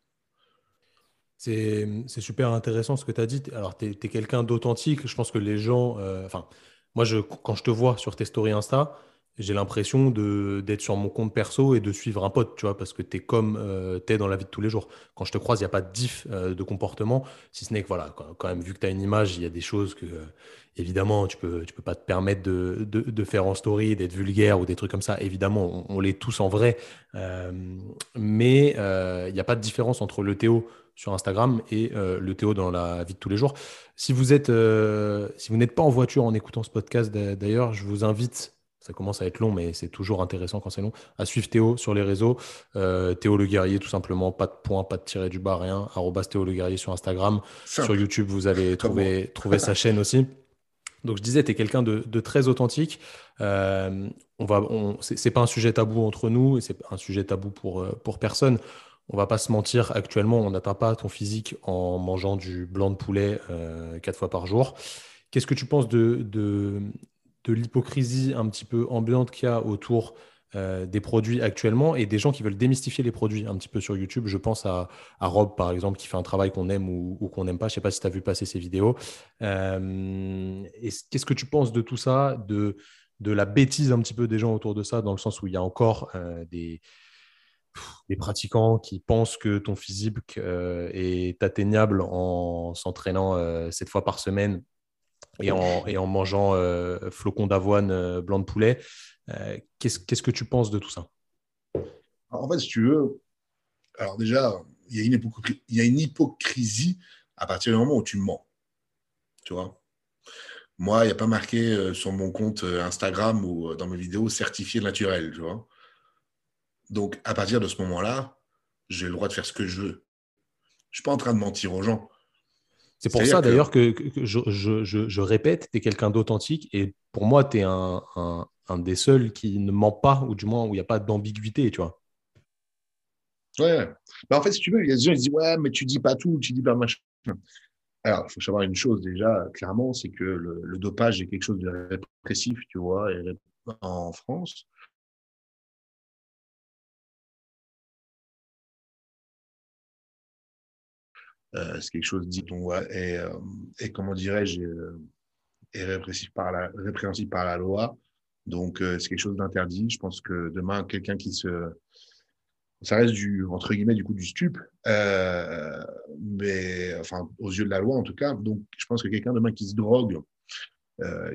C'est super intéressant ce que tu as dit. Alors, tu es, quelqu'un d'authentique. Je pense que les gens. Euh, enfin, moi, quand je te vois sur tes stories Insta, j'ai l'impression d'être sur mon compte perso et de suivre un pote, tu vois, parce que tu es comme euh, tu es dans la vie de tous les jours. Quand je te croise, il n'y a pas de diff euh, de comportement, si ce n'est que, voilà, quand, même, vu que tu as une image, il y a des choses que, euh, évidemment, tu peux, tu peux pas te permettre de, de, faire en story, d'être vulgaire ou des trucs comme ça. Évidemment, on, l'est tous en vrai, mais il n'y a pas de différence entre le Théo sur Instagram et le Théo dans la vie de tous les jours. Si vous êtes, si vous n'êtes pas en voiture en écoutant ce podcast, d'ailleurs, je vous invite ça commence à être long, mais c'est toujours intéressant quand c'est long. À suivre Théo sur les réseaux. Euh, Théo Le Guerrier, tout simplement. Pas de point, pas de tirer du bas, rien. Arrobas Théo Le Guerrier sur Instagram. Sur YouTube, vous allez trouver, trouver sa chaîne aussi. Donc je disais, tu es quelqu'un de, très authentique. Euh, on va, on, c'est pas un sujet tabou entre nous et c'est un sujet tabou pour, euh, pour personne. On va pas se mentir, actuellement, on n'atteint pas ton physique en mangeant du blanc de poulet euh, quatre fois par jour. Qu'est-ce que tu penses de, de l'hypocrisie un petit peu ambiante qu'il y a autour euh, des produits actuellement et des gens qui veulent démystifier les produits un petit peu sur YouTube. Je pense à, Rob, par exemple, qui fait un travail qu'on aime ou, qu'on n'aime pas. Je ne sais pas si tu as vu passer ses vidéos. Euh, Qu'est-ce que tu penses de tout ça, de, de la bêtise un petit peu des gens autour de ça, dans le sens où il y a encore euh, des, des pratiquants qui pensent que ton physique est atteignable en s'entraînant sept fois par semaine et en, mangeant euh, flocons d'avoine euh, blanc de poulet. Euh, qu'est-ce que tu penses de tout ça? En fait, si tu veux, alors déjà, il y, a une il y a une hypocrisie à partir du moment où tu mens. Tu vois? Moi, il n'y a pas marqué sur mon compte Instagram ou dans mes vidéos certifié naturel, tu vois? Donc, à partir de ce moment-là, j'ai le droit de faire ce que je veux. Je ne suis pas en train de mentir aux gens. C'est pour ça d'ailleurs que, je, répète, tu es quelqu'un d'authentique et pour moi, tu es un, des seuls qui ne ment pas, ou du moins où il n'y a pas d'ambiguïté, tu vois. Ouais. Bah, en fait, si tu veux, il y a des gens qui disent Ouais, mais tu dis pas tout, tu dis pas machin. Alors, il faut savoir une chose déjà, clairement, c'est que le, dopage est quelque chose de répressif, tu vois, en France. C'est quelque chose dit on et, euh, et comment dirais-je euh, est répressif par la répréhensible par la loi. Donc c'est quelque chose d'interdit. Je pense que demain quelqu'un qui se ça reste du entre guillemets du coup du stup mais enfin aux yeux de la loi en tout cas. Donc je pense que quelqu'un demain qui se drogue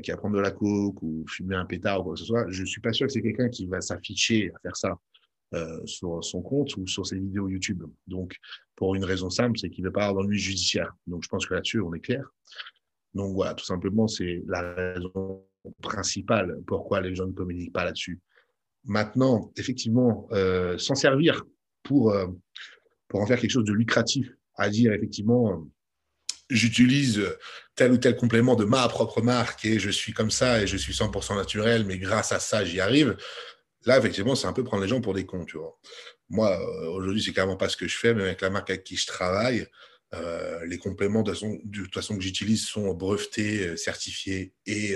qui va prendre de la coke ou fumer un pétard ou quoi que ce soit je suis pas sûr que c'est quelqu'un qui va s'afficher à faire ça euh, sur son compte ou sur ses vidéos YouTube. Donc, pour une raison simple, c'est qu'il ne veut pas avoir d'ennui judiciaire. Donc, je pense que là-dessus, on est clair. Donc, voilà, tout simplement, c'est la raison principale pourquoi les gens ne communiquent pas là-dessus. Maintenant, effectivement, euh, s'en servir pour, euh, pour en faire quelque chose de lucratif, à dire effectivement, j'utilise tel ou tel complément de ma propre marque et je suis comme ça et je suis 100% naturel, mais grâce à ça, j'y arrive. Là, effectivement, c'est un peu prendre les gens pour des cons, tu vois. Moi, euh, aujourd'hui, c'est carrément pas ce que je fais, mais avec la marque avec qui je travaille, euh, les compléments de toute façon, que j'utilise sont brevetés, euh, certifiés et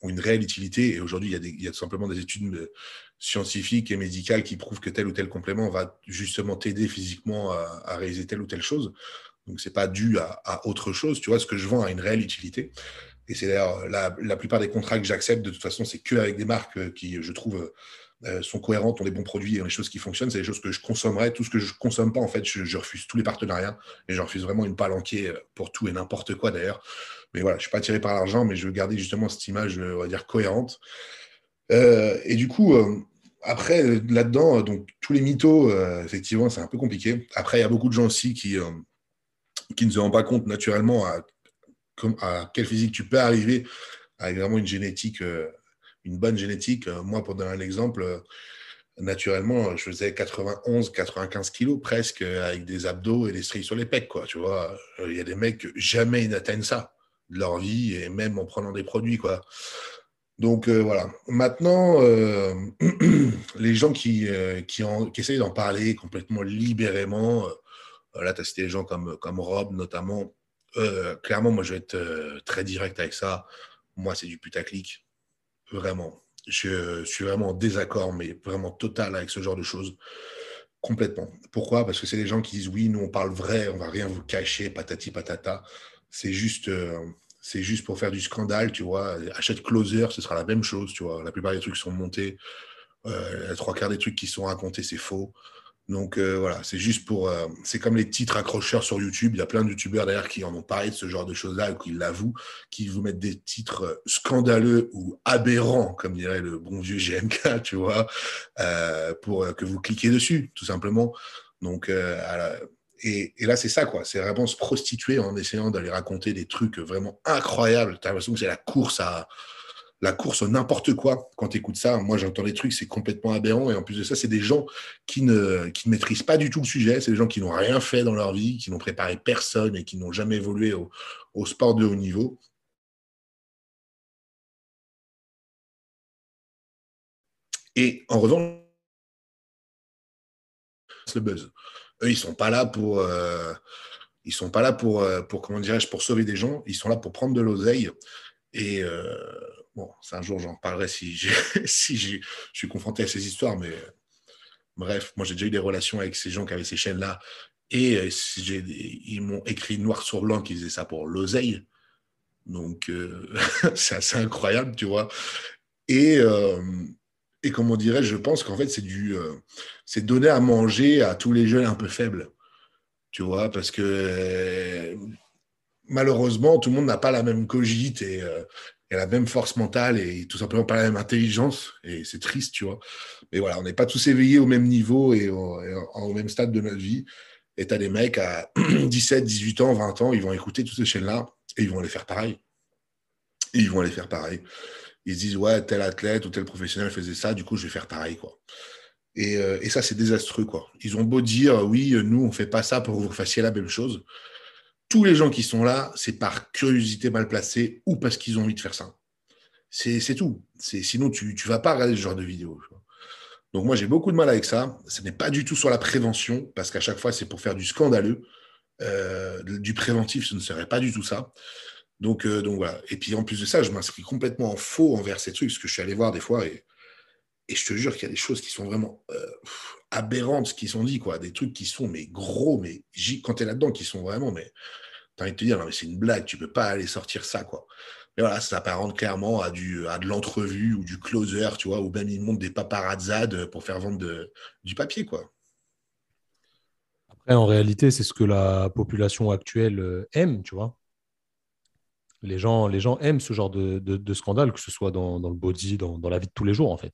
ont une réelle utilité. Et aujourd'hui, il, y, a tout simplement des études scientifiques et médicales qui prouvent que tel ou tel complément va justement t'aider physiquement à, réaliser telle ou telle chose. Donc, c'est pas dû à, autre chose. Tu vois, ce que je vends a une réelle utilité. Et c'est d'ailleurs la, la, plupart des contrats que j'accepte, de toute façon, c'est que avec des marques qui, je trouve, sont cohérentes, ont des bons produits ont des choses qui fonctionnent, c'est des choses que je consommerais. Tout ce que je ne consomme pas, en fait, je, refuse tous les partenariats et je refuse vraiment une palanquée euh, pour tout et n'importe quoi d'ailleurs. Mais voilà, je ne suis pas attiré par l'argent, mais je veux garder justement cette image, on va dire, cohérente. Euh, et du coup, après, là-dedans, donc tous les mythos, effectivement, c'est un peu compliqué. Après, il y a beaucoup de gens aussi qui, qui ne se rendent pas compte naturellement à, à quel physique tu peux arriver avec vraiment une génétique une bonne génétique. Euh, moi, pour donner un exemple, euh, naturellement, je faisais 91, 95 kilos presque avec des abdos et des stries sur les pecs, quoi. Tu vois, euh, il y a des mecs jamais ils n'atteignent ça de leur vie et même en prenant des produits, quoi. Donc voilà. Maintenant, les gens qui, qui, qui essayent d'en parler complètement libérément, là, tu as cité des gens comme, comme Rob notamment. clairement, moi, je vais être très direct avec ça. Moi, c'est du putaclic. Vraiment. Je suis vraiment en désaccord, mais vraiment total avec ce genre de choses. Complètement. Pourquoi? Parce que c'est des gens qui disent oui, nous on parle vrai, on va rien vous cacher, patati patata. C'est juste, euh, pour faire du scandale, tu vois. Achète Closer, ce sera la même chose, tu vois. La plupart des trucs sont montés. Euh, trois quarts des trucs qui sont racontés, c'est faux. Donc euh, voilà, c'est juste pour. Euh, c'est comme les titres accrocheurs sur YouTube. Il y a plein de YouTubeurs d'ailleurs qui en ont parlé de ce genre de choses-là ou qui l'avouent, qui vous mettent des titres scandaleux ou aberrants, comme dirait le bon vieux GMK, tu vois, pour que vous cliquez dessus, tout simplement. Donc, et, et, là, c'est ça, quoi. C'est vraiment se prostituer en essayant d'aller raconter des trucs vraiment incroyables. Tu as l'impression que c'est la course à, la course n'importe quoi. Quand tu écoutes ça, moi j'entends des trucs, c'est complètement aberrant. Et en plus de ça, c'est des gens qui ne, qui ne maîtrisent pas du tout le sujet. C'est des gens qui n'ont rien fait dans leur vie, qui n'ont préparé personne et qui n'ont jamais évolué au, au sport de haut niveau. Et en revanche, le buzz. Eux, ils sont pas là pour, euh, ils sont pas là pour, euh, pour comment dirais-je, pour sauver des gens. Ils sont là pour prendre de l'oseille. Et euh, Bon, c'est un jour, j'en parlerai si, si je suis confronté à ces histoires, mais bref, moi j'ai déjà eu des relations avec ces gens qui avaient ces chaînes-là, et euh, ils m'ont écrit noir sur blanc qu'ils faisaient ça pour l'oseille. Donc, euh, c'est assez incroyable, tu vois. Et, euh, et comme on dirait, je pense qu'en fait, c'est du, c'est donner à manger à tous les jeunes un peu faibles, tu vois, parce que malheureusement, tout le monde n'a pas la même cogite et, la même force mentale et tout simplement pas la même intelligence. Et c'est triste, tu vois. Mais voilà, on n'est pas tous éveillés au même niveau et au, même stade de notre vie. Et tu as des mecs à 17, 18 ans, 20 ans, ils vont écouter toutes ces chaînes-là et ils vont aller faire pareil. Ils vont aller faire pareil. Ils se disent, ouais, tel athlète ou tel professionnel faisait ça, du coup, je vais faire pareil, quoi. Et, euh, et ça, c'est désastreux, quoi. Ils ont beau dire, oui, nous, on fait pas ça pour que vous fassiez la même chose tous les gens qui sont là, c'est par curiosité mal placée ou parce qu'ils ont envie de faire ça. C'est tout. Sinon, tu ne vas pas regarder ce genre de vidéo. Donc moi, j'ai beaucoup de mal avec ça. Ce n'est pas du tout sur la prévention, parce qu'à chaque fois, c'est pour faire du scandaleux. Euh, du préventif, ce ne serait pas du tout ça. Donc, euh, donc voilà. Et puis en plus de ça, je m'inscris complètement en faux envers ces trucs, parce que je suis allé voir des fois, et, et je te jure qu'il y a des choses qui sont vraiment euh, aberrantes, qui sont dites, quoi. Des trucs qui sont, mais gros, mais quand tu es là-dedans, qui sont vraiment, mais tu as envie de te dire, non, mais c'est une blague, tu peux pas aller sortir ça, quoi. Mais voilà, ça s'apparente clairement à, du, de l'entrevue ou du closer, tu vois, ou même ils montent des paparazzades pour faire vendre du papier, quoi. Après, en réalité, c'est ce que la population actuelle euh, aime, tu vois. Les gens, les gens aiment ce genre de, scandale, que ce soit dans, le body, dans la vie de tous les jours, en fait.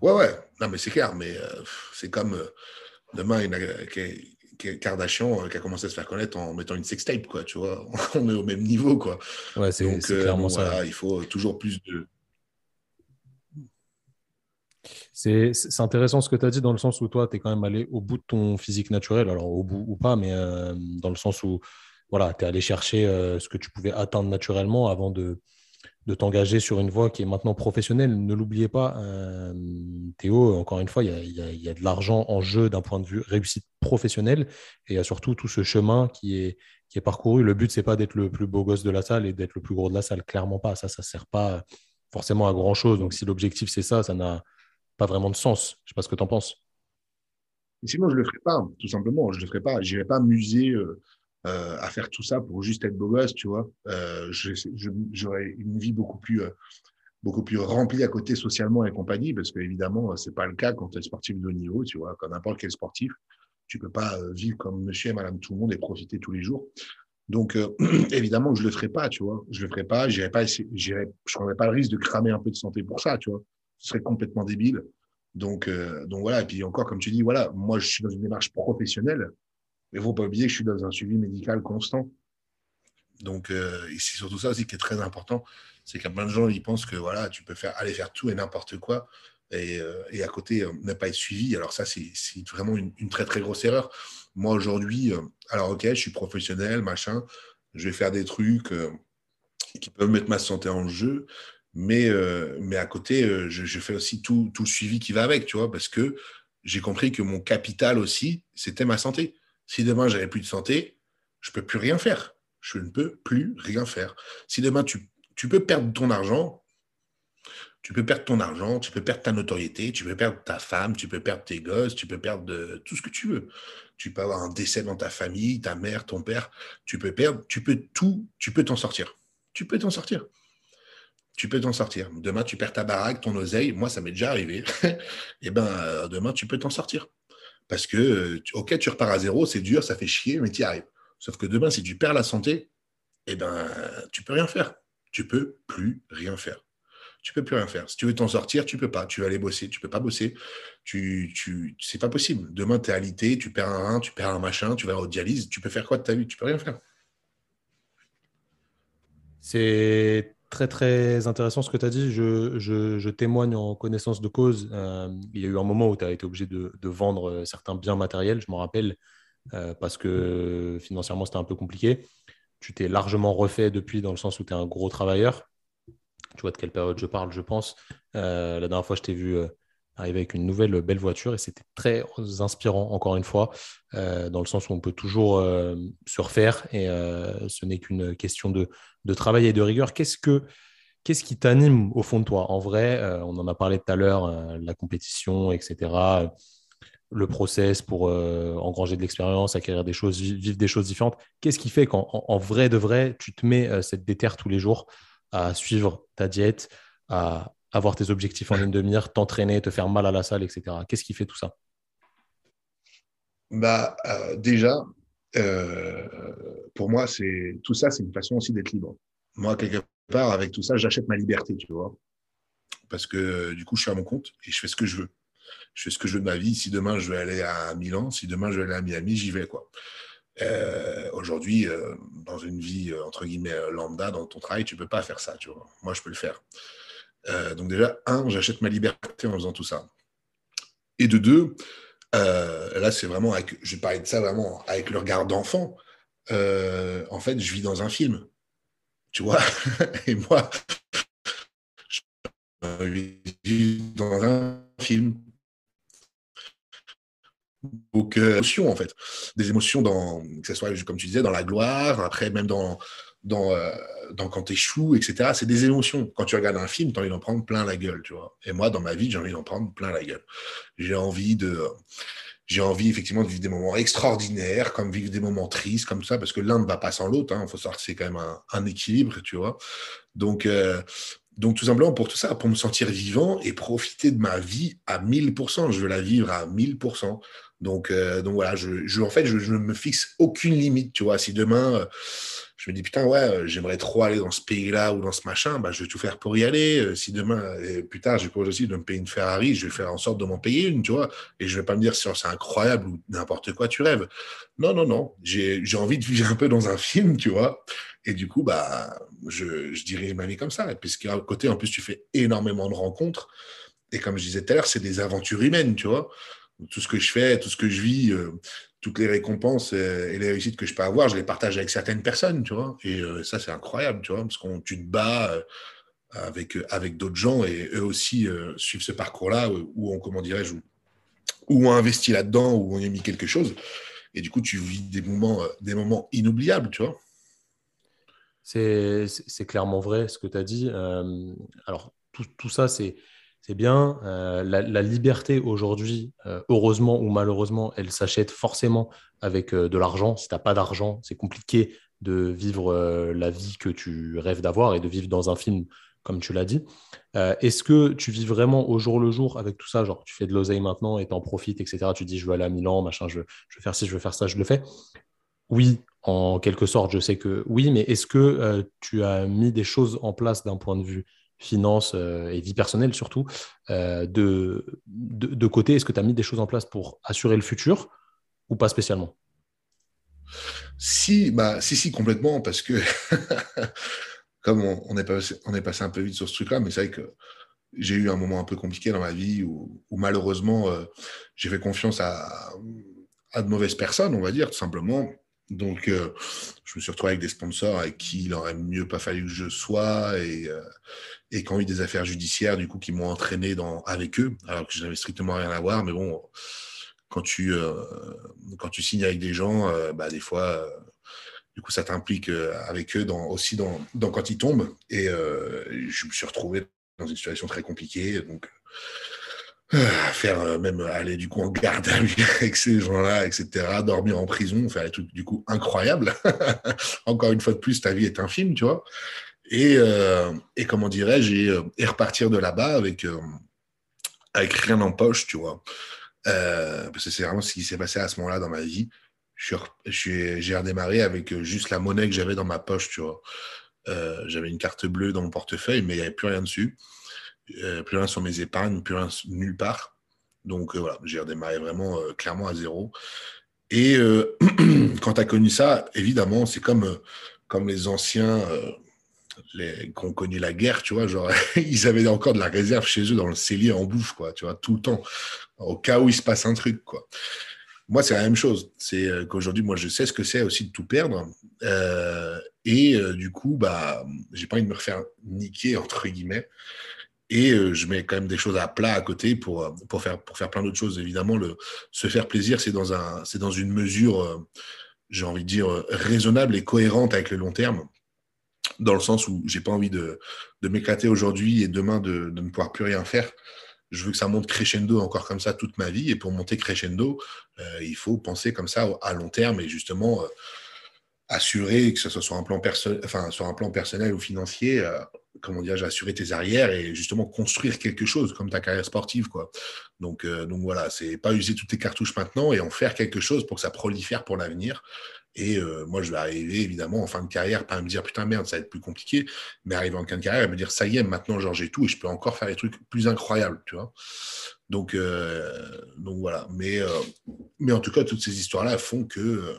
Ouais, ouais. Non, mais c'est clair. Mais euh, c'est comme euh, demain, une, Kardashian euh, qui a commencé à se faire connaître en mettant une sextape, quoi. Tu vois, on est au même niveau, quoi. Ouais, c'est clairement ça. il faut toujours plus de. C'est intéressant ce que tu as dit dans le sens où toi, tu es quand même allé au bout de ton physique naturel, alors au bout ou pas, mais dans le sens où voilà, tu es allé chercher ce que tu pouvais atteindre naturellement avant de, de t'engager sur une voie qui est maintenant professionnelle. Ne l'oubliez pas, euh, Théo, encore une fois, il y a, de l'argent en jeu d'un point de vue réussite professionnelle et il y a surtout tout ce chemin qui est, parcouru. Le but, c'est pas d'être le plus beau gosse de la salle et d'être le plus gros de la salle, clairement pas. Ça, ça sert pas forcément à grand-chose. Donc si l'objectif, c'est ça, ça n'a pas vraiment de sens. Je sais pas ce que tu en penses. Sinon, je ne le ferai pas, tout simplement. Je ne le ferai pas. Je n'irai pas m'user. Euh, euh, à faire tout ça pour juste être beau gosse, tu vois. Euh, J'aurais une vie beaucoup plus, euh, beaucoup plus remplie à côté socialement et compagnie, parce qu'évidemment, c'est pas le cas quand tu es sportif de haut niveau, tu vois. Comme n'importe quel sportif, tu peux pas vivre comme monsieur et madame tout le monde et profiter tous les jours. Donc, évidemment, je le ferai pas, tu vois. Je le ferai pas, pas, je prendrai pas le risque de cramer un peu de santé pour ça, tu vois. Ce serait complètement débile. Donc, donc voilà. Et puis encore, comme tu dis, voilà, moi, je suis dans une démarche professionnelle. Mais il ne faut pas oublier que je suis dans un suivi médical constant. Donc, euh, c'est surtout ça aussi qui est très important. C'est qu'il y a plein de gens qui pensent que voilà, tu peux faire, aller faire tout et n'importe quoi et, euh, et, à côté euh, ne pas être suivi. Alors, ça, c'est vraiment une, très, très grosse erreur. Moi, aujourd'hui, alors, ok, je suis professionnel, machin, je vais faire des trucs qui peuvent mettre ma santé en jeu. Mais, mais à côté, je, je, fais aussi tout, tout le suivi qui va avec, tu vois, parce que j'ai compris que mon capital aussi, c'était ma santé. Si demain, j'avais plus de santé, je peux plus rien faire. Je ne peux plus rien faire. Si demain, tu, peux perdre ton argent, Tu peux perdre ton argent, tu peux perdre ta notoriété, tu peux perdre ta femme, tu peux perdre tes gosses, tu peux perdre tout ce que tu veux. Tu peux avoir un décès dans ta famille, ta mère, ton père. Tu peux perdre, tu peux tout, tu peux t'en sortir. Tu peux t'en sortir. Tu peux t'en sortir. Demain, tu perds ta baraque, ton oseille. Moi, ça m'est déjà arrivé. Eh ben, euh, demain, tu peux t'en sortir. Parce que, ok, tu repars à zéro, c'est dur, ça fait chier, mais tu y arrives. Sauf que demain, si tu perds la santé, eh ben, tu peux rien faire. Tu peux plus rien faire. Tu peux plus rien faire. Si tu veux t'en sortir, tu peux pas. Tu vas aller bosser, tu peux pas bosser. Tu, tu, c'est pas possible. Demain, tu es alité, tu perds un rein, tu perds un machin, tu vas au dialyse. Tu peux faire quoi de ta vie? Tu peux rien faire. C'est très très intéressant ce que tu as dit. Je, je, témoigne en connaissance de cause. Euh, il y a eu un moment où tu as été obligé de, de, vendre certains biens matériels, je m'en rappelle, euh, parce que financièrement c'était un peu compliqué. Tu t'es largement refait depuis dans le sens où tu es un gros travailleur. Tu vois de quelle période je parle, je pense. Euh, la dernière fois, je t'ai vu arriver avec une nouvelle belle voiture et c'était très inspirant, encore une fois, dans le sens où on peut toujours se refaire et ce n'est qu'une question de, de, travail et de rigueur. Qu'est-ce que Qu'est-ce qui t'anime au fond de toi? En vrai, on en a parlé tout à l'heure, la compétition, etc le process pour euh, engranger de l'expérience, acquérir des choses, vivre des choses différentes. Qu'est-ce qui fait qu'en vrai de vrai, tu te mets euh, cette déterre tous les jours à suivre ta diète, à avoir tes objectifs en ligne de mire, t'entraîner, te faire mal à la salle, etc. Qu'est-ce qui fait tout ça? Bah, euh, Déjà, pour moi, c'est tout ça, c'est une façon aussi d'être libre. Moi, quelque part, avec tout ça, j'achète ma liberté, tu vois. Parce que du coup, je suis à mon compte et je fais ce que je veux je fais ce que je veux de ma vie. Si demain je veux aller à Milan, si demain je veux aller à Miami, j'y vais. quoi. Euh, aujourd'hui, euh, dans une vie euh, entre guillemets lambda, dans ton travail, tu peux pas faire ça. Tu vois. Moi, je peux le faire. Donc déjà, un, j'achète ma liberté en faisant tout ça. Et de deux, là, c'est vraiment, avec, je vais parler de ça vraiment avec le regard d'enfant. en fait, je vis dans un film. Tu vois? Et moi, je vis dans un film donc, euh, émotions, en fait. Des émotions, dans, que ce soit, comme tu disais, dans la gloire, après, même dans, dans, euh, dans quand etc. C'est des émotions. Quand tu regardes un film, tu as envie d'en prendre plein la gueule, tu vois. Et moi, dans ma vie, j'ai envie d'en prendre plein la gueule. J'ai envie de. J'ai envie effectivement de vivre des moments extraordinaires, comme vivre des moments tristes, comme ça, parce que l'un ne va pas sans l'autre. Il hein. faut savoir que c'est quand même un, un, équilibre, tu vois. Donc, euh, donc, tout simplement pour tout ça, pour me sentir vivant et profiter de ma vie à 1000%. Je veux la vivre à 1000%. Donc, euh, donc voilà, je, en fait, je, ne me fixe aucune limite, tu vois. Si demain, euh, je me dis, putain, ouais, euh, j'aimerais trop aller dans ce pays-là ou dans ce machin, bah, je vais tout faire pour y aller. Si demain, plus tard, j'ai projet aussi de me payer une Ferrari, je vais faire en sorte de m'en payer une, tu vois. Et je vais pas me dire c'est incroyable ou n'importe quoi, tu rêves. Non, non, non. J'ai envie de vivre un peu dans un film, tu vois. Et du coup, bah, je, je dirige ma vie comme ça. Et puisqu'à côté, en plus, tu fais énormément de rencontres. Et comme je disais tout à l'heure, c'est des aventures humaines, tu vois tout ce que je fais, tout ce que je vis, euh, toutes les récompenses euh, et les réussites que je peux avoir, je les partage avec certaines personnes, tu vois. Et euh, ça, c'est incroyable, tu vois, parce qu'on tu te bats avec, avec d'autres gens et eux aussi suivent ce parcours-là où on, comment dirais-je, où, on investi là-dedans, où on y a mis quelque chose. Et du coup, tu vis des moments, des moments inoubliables, tu vois. C'est clairement vrai ce que tu as dit. alors, tout, tout ça, c'est c'est bien. Euh, la, liberté aujourd'hui, euh, heureusement ou malheureusement, elle s'achète forcément avec euh, de l'argent. Si tu n'as pas d'argent, c'est compliqué de vivre la vie que tu rêves d'avoir et de vivre dans un film, comme tu l'as dit. Est-ce que tu vis vraiment au jour le jour avec tout ça? Genre, tu fais de l'oseille maintenant et t'en profites, etc. Tu dis, je veux aller à Milan, machin, je, je veux faire ci, je veux faire ça, je le fais. Oui, en quelque sorte, je sais que oui, mais est-ce que tu as mis des choses en place d'un point de vue finances euh, et vie personnelle surtout, euh, de, de, côté Est-ce que tu as mis des choses en place pour assurer le futur ou pas spécialement? Si, bah, si, si, complètement, parce que comme on, est passé, on est passé un peu vite sur ce truc-là, mais c'est vrai que j'ai eu un moment un peu compliqué dans ma vie où, malheureusement euh, j'ai fait confiance à, à, de mauvaises personnes, on va dire, tout simplement. Donc, je me suis retrouvé avec des sponsors avec qui il aurait mieux pas fallu que je sois et, et qui ont eu des affaires judiciaires, du coup, qui m'ont entraîné dans, avec eux, alors que je n'avais strictement rien à voir. Mais bon, quand tu, euh, quand tu signes avec des gens, euh, bah, des fois, euh, du coup, ça t'implique avec eux dans, aussi dans, dans, quand ils tombent. Et je me suis retrouvé dans une situation très compliquée. Donc, euh, faire euh, même aller du coup en garde à lui avec ces gens-là, etc., dormir en prison, faire des trucs du coup incroyables. Encore une fois de plus, ta vie est un film, tu vois. Et, euh, comment dirais-je, et, repartir de là-bas avec, avec rien en poche, tu vois. parce que c'est vraiment ce qui s'est passé à ce moment-là dans ma vie. J'ai redémarré avec juste la monnaie que j'avais dans ma poche, tu vois. j'avais une carte bleue dans mon portefeuille, mais il n'y avait plus rien dessus. Euh, plus rien sur mes épargnes, plus rien nulle part. Donc euh, voilà, j'ai redémarré vraiment euh, clairement à zéro. Et quand tu as connu ça, évidemment, c'est comme, comme les anciens les, qui ont connu la guerre, tu vois, genre, ils avaient encore de la réserve chez eux dans le cellier en bouffe, quoi, tu vois, tout le temps, au cas où il se passe un truc, quoi. Moi, c'est la même chose. C'est qu'aujourd'hui, moi, je sais ce que c'est aussi de tout perdre. et du coup, bah, j'ai pas envie de me refaire niquer, entre guillemets. Et euh, je mets quand même des choses à plat à côté pour, euh, pour, faire, pour faire plein d'autres choses. Évidemment, le, se faire plaisir, c'est dans, un, dans une mesure, euh, j'ai envie de dire, raisonnable et cohérente avec le long terme, dans le sens où j'ai pas envie de, de m'éclater aujourd'hui et demain de, ne pouvoir plus rien faire. Je veux que ça monte crescendo encore comme ça toute ma vie. Et pour monter crescendo, il faut penser comme ça à long terme et justement assurer que ce soit sur un plan, perso enfin, sur un plan personnel ou financier, comment dire, assurer tes arrières et justement construire quelque chose comme ta carrière sportive, quoi. Donc, euh, donc voilà, c'est pas user toutes tes cartouches maintenant et en faire quelque chose pour que ça prolifère pour l'avenir. Et euh, moi, je vais arriver évidemment en fin de carrière, pas à me dire putain merde, ça va être plus compliqué, mais arriver en fin de carrière et me dire ça y est, maintenant genre j'ai tout et je peux encore faire des trucs plus incroyables, tu vois. Donc, euh, donc voilà. Mais, mais en tout cas, toutes ces histoires-là font que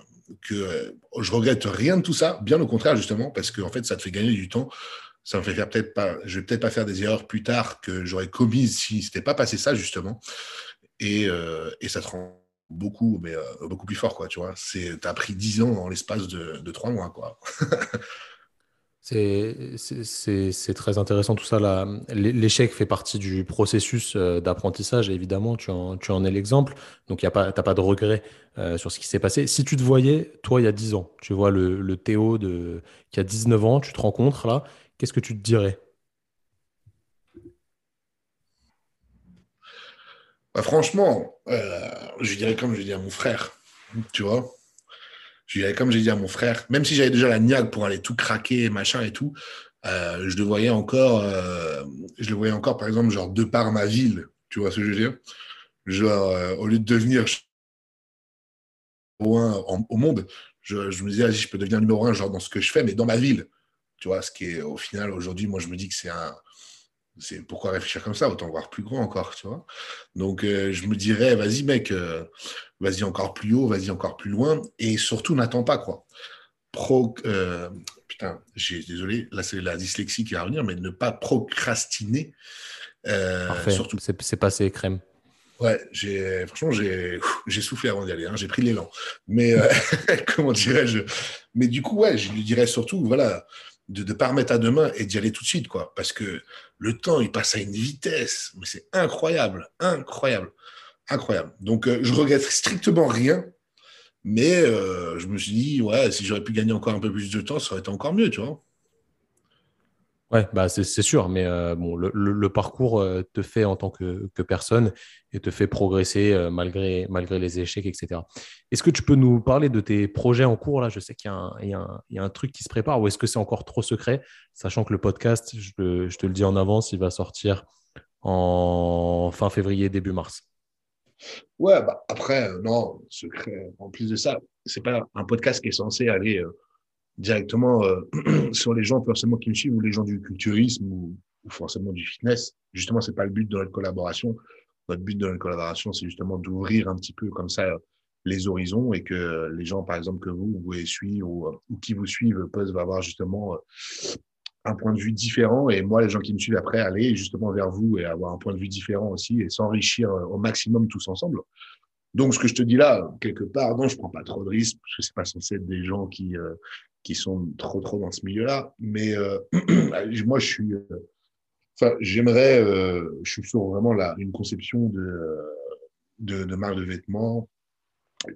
que je regrette rien de tout ça, bien au contraire justement, parce que en fait, ça te fait gagner du temps ça me fait peut-être pas, je vais peut-être pas faire des erreurs plus tard que j'aurais commises si c'était pas passé ça justement. Et, euh, et, ça te rend beaucoup, mais euh, beaucoup plus fort quoi. Tu vois, c'est, t'as pris 10 ans en l'espace de, de 3 mois quoi. C'est, très intéressant tout ça. L'échec fait partie du processus euh, d'apprentissage, évidemment, tu en, tu en es l'exemple. Donc, tu n'as pas, pas de regret sur ce qui s'est passé. Si tu te voyais, toi, il y a 10 ans, tu vois le, le Théo de, qui a 19 ans, tu te rencontres là, qu'est-ce que tu te dirais? Bah, Franchement, euh, je dirais comme je dis à mon frère, tu vois. Je dirais comme j'ai dit à mon frère, même si j'avais déjà la niaque pour aller tout craquer, machin et tout, euh, je le voyais encore, euh, je le voyais encore, par exemple, genre de par ma ville, tu vois ce que je veux dire? Genre, au lieu de devenir numéro un au monde, je, me disais, je peux devenir numéro un genre dans ce que je fais, mais dans ma ville. Tu vois, ce qui est au final, aujourd'hui, moi, je me dis que c'est un. C'est pourquoi réfléchir comme ça, autant voir plus grand encore, tu vois. Donc, euh, je me dirais, vas-y, mec, euh, vas-y encore plus haut, vas-y encore plus loin, et surtout, n'attends pas, quoi. Pro, euh, putain, désolé, là, c'est la dyslexie qui va revenir, mais ne pas procrastiner. Parfait. Surtout. C'est passé crème. Ouais, j'ai franchement j'ai soufflé avant d'y aller, hein, j'ai pris l'élan. Mais comment dirais-je? Mais du coup, ouais, je lui dirais surtout, voilà, de ne pas remettre à demain et d'y aller tout de suite, quoi. Parce que le temps, il passe à une vitesse, mais c'est incroyable, incroyable, incroyable. Donc, euh, je regrette strictement rien, mais euh, je me suis dit, ouais, si j'aurais pu gagner encore un peu plus de temps, ça aurait été encore mieux, tu vois. Ouais, bah c'est sûr, mais euh, bon, le, parcours euh, te fait en tant que, personne et te fait progresser euh, malgré, malgré les échecs, etc. Est-ce que tu peux nous parler de tes projets en cours là? Je sais qu'il y, a un truc qui se prépare ou est-ce que c'est encore trop secret? Sachant que le podcast, je, je, te le dis en avance, il va sortir en fin février, début mars. Ouais, bah après, non, secret. En plus de ça, c'est pas un podcast qui est censé aller directement euh, sur les gens forcément qui me suivent ou les gens du culturisme ou, forcément du fitness. Justement, c'est pas le but de notre collaboration. Notre but de notre collaboration, c'est justement d'ouvrir un petit peu comme ça les horizons et que les gens, par exemple, que vous, vous pouvez suivre ou, ou qui vous suivent peuvent avoir justement euh, un point de vue différent et moi, les gens qui me suivent après, aller justement vers vous et avoir un point de vue différent aussi et s'enrichir euh, au maximum tous ensemble. Donc, ce que je te dis là, quelque part, non, je prends pas trop de risques parce que c'est pas censé être des gens qui, qui sont trop trop dans ce milieu-là. Mais euh, moi, je suis, euh, enfin, j'aimerais, euh, je suis sur vraiment là une conception de, de, de marque de vêtements.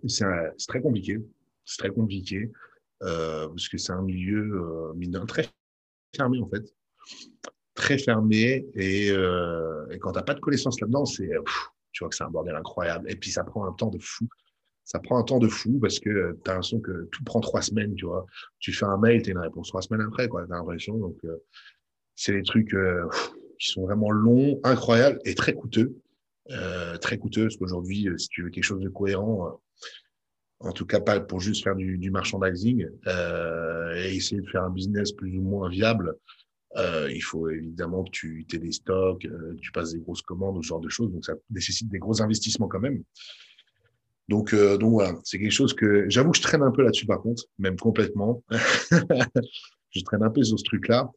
C'est très compliqué, c'est très compliqué parce que c'est un milieu mine très fermé en fait. très fermé. Et, et quand tu n'as pas de connaissances là-dedans, c'est, tu vois que c'est un bordel incroyable. Et puis, ça prend un temps de fou. Ça prend un temps de fou parce que tu as l'impression que tout prend trois semaines, tu vois. Tu fais un mail, tu as une réponse trois semaines après, quoi. Tu as l'impression. Donc, euh, c'est des trucs euh, qui sont vraiment longs, incroyables et très coûteux. Euh, très coûteux parce qu'aujourd'hui, si tu veux quelque chose de cohérent, en tout cas pas pour juste faire du, du merchandising euh, et essayer de faire un business plus ou moins viable, euh, il faut évidemment que tu aies des stocks, euh, tu passes des grosses commandes, ce genre de choses. Donc ça nécessite des gros investissements quand même. Donc, euh, donc voilà, c'est quelque chose que j'avoue que je traîne un peu là-dessus par contre, même complètement. je traîne un peu sur ce truc-là,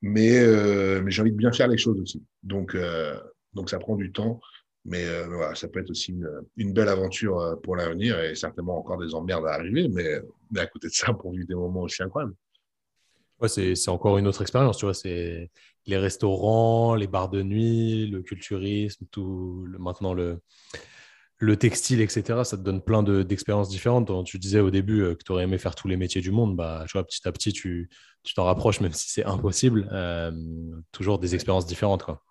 mais, euh, mais j'ai envie de bien faire les choses aussi. Donc, euh, donc ça prend du temps. Mais voilà, ça peut être aussi une, belle aventure pour l'avenir et certainement encore des emmerdes à arriver. Mais, mais à côté de ça, pour vivre des moments aussi incroyables. Ouais, c'est encore une autre expérience, tu vois. C'est les restaurants, les bars de nuit, le culturisme, tout, maintenant le, le textile, etc. Ça te donne plein d'expériences différentes. Tu disais au début euh, que tu aurais aimé faire tous les métiers du monde. Bah, tu vois, petit à petit, tu t'en rapproches, même si c'est impossible. Euh, toujours des expériences différentes, quoi.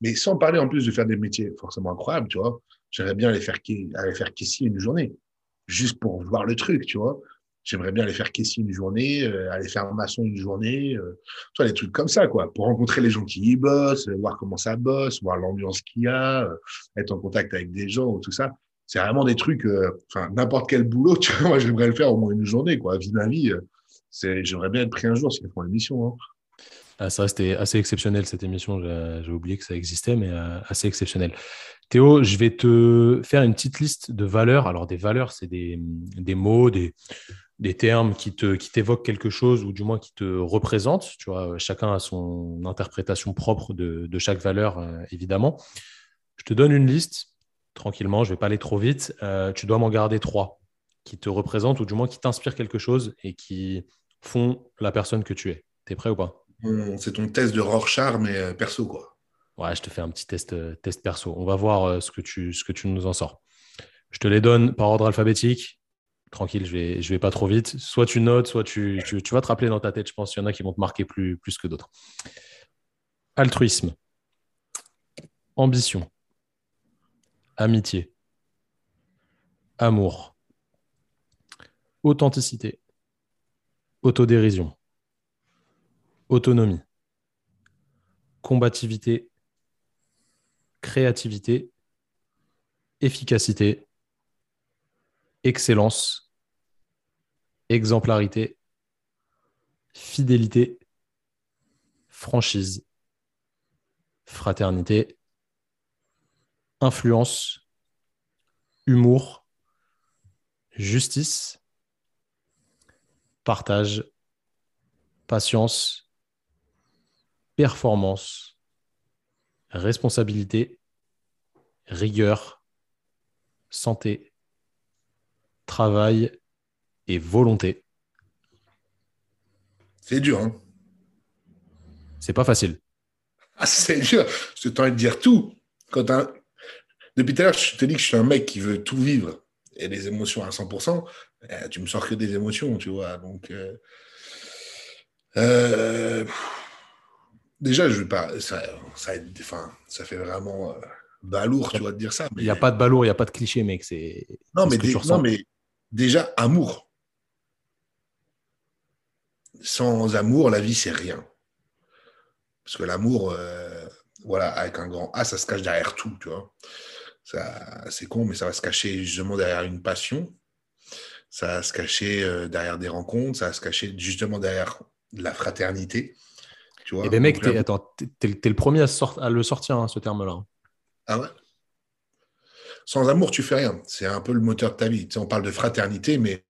Mais sans parler en plus de faire des métiers forcément incroyables, tu vois. J'aimerais bien aller faire, aller faire caissier une journée, juste pour voir le truc, tu vois. J'aimerais bien aller faire caissier une journée, euh, aller faire maçon une journée, euh, tu vois, des trucs comme ça, quoi, pour rencontrer les gens qui y bossent, voir comment ça bosse, voir l'ambiance qu'il y a, euh, être en contact avec des gens, tout ça. C'est vraiment des trucs, euh, enfin, n'importe quel boulot, tu vois, moi, j'aimerais le faire au moins une journée, quoi. Vie ma vie, euh, c'est, j'aimerais bien être pris un jour si font l'émission, hein. Ah, ça, c'était assez exceptionnel cette émission. J'ai oublié que ça existait, mais euh, assez exceptionnel. Théo, je vais te faire une petite liste de valeurs. Alors, des valeurs, c'est des, des, mots, des, des termes qui te qui t'évoquent quelque chose ou du moins qui te représentent. Tu vois, chacun a son interprétation propre de, de chaque valeur, euh, évidemment. Je te donne une liste tranquillement. Je vais pas aller trop vite. Euh, tu dois m'en garder trois qui te représentent ou du moins qui t'inspirent quelque chose et qui font la personne que tu es. Tu es prêt ou pas? C'est ton test de Rorschach, mais euh, perso, quoi. Ouais, je te fais un petit test, test perso. On va voir ce que, tu, ce que tu nous en sors. Je te les donne par ordre alphabétique tranquille, je vais, vais pas trop vite. Soit tu notes, soit tu, tu, vas te rappeler dans ta tête. Je pense qu'il y en a qui vont te marquer plus que d'autres. Altruisme, ambition, amitié, amour, authenticité, autodérision, autonomie, combativité, créativité, efficacité, excellence, exemplarité, fidélité, franchise, fraternité, influence, humour, justice, partage, patience, performance, responsabilité, rigueur, santé, travail et volonté. C'est dur, hein C'est pas facile. Ah, c'est dur. Je envie de dire tout. Quand un... Depuis tout à l'heure, je te dis que je suis un mec qui veut tout vivre et des émotions à 100%. Eh, tu me sors que des émotions, tu vois. Donc, euh... Euh... déjà, je veux pas. Ça, ça, enfin, ça fait vraiment euh, balourd, tu vois, de dire ça. Il n'y a pas de balourd, il n'y a pas de cliché, mec. C'est. Non, mais, des... non, mais déjà, amour. Sans amour, la vie, c'est rien. Parce que l'amour, euh, voilà, avec un grand A, ça se cache derrière tout, tu vois. C'est con, mais ça va se cacher justement derrière une passion. Ça va se cacher euh, derrière des rencontres. Ça va se cacher justement derrière la fraternité. Tu vois. Eh ben, mec, t'es, attends, t'es le premier à, sort, à le sortir, hein, ce terme-là. Ah ouais? Sans amour, tu fais rien. C'est un peu le moteur de ta vie. On parle de fraternité, mais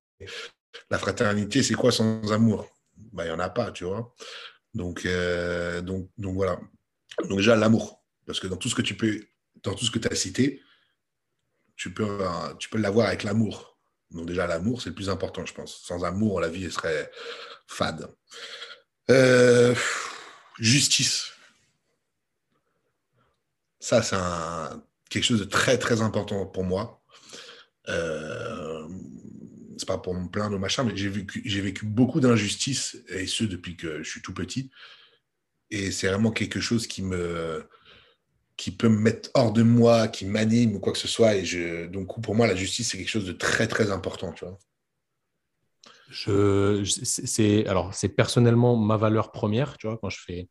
la fraternité, c'est quoi sans amour? Bah, Il n'y en a pas, tu vois. Donc, euh, donc, donc voilà. Donc déjà, l'amour. Parce que dans tout ce que tu peux, dans tout ce que tu as cité, tu peux, euh, tu peux l'avoir avec l'amour. Donc déjà, l'amour, c'est le plus important, je pense. Sans amour, la vie serait fade. Euh, justice. Ça, c'est un quelque chose de très, très important pour moi. Euh, c'est pas pour me plaindre au machin, mais j'ai vécu, j'ai vécu beaucoup d'injustices, et ce depuis que je suis tout petit. Et c'est vraiment quelque chose qui me qui peut me mettre hors de moi, qui m'anime ou quoi que ce soit. Et donc, pour moi, la justice, c'est quelque chose de très, très important, tu vois. C'est, alors, c'est personnellement ma valeur première, tu vois, quand je fais,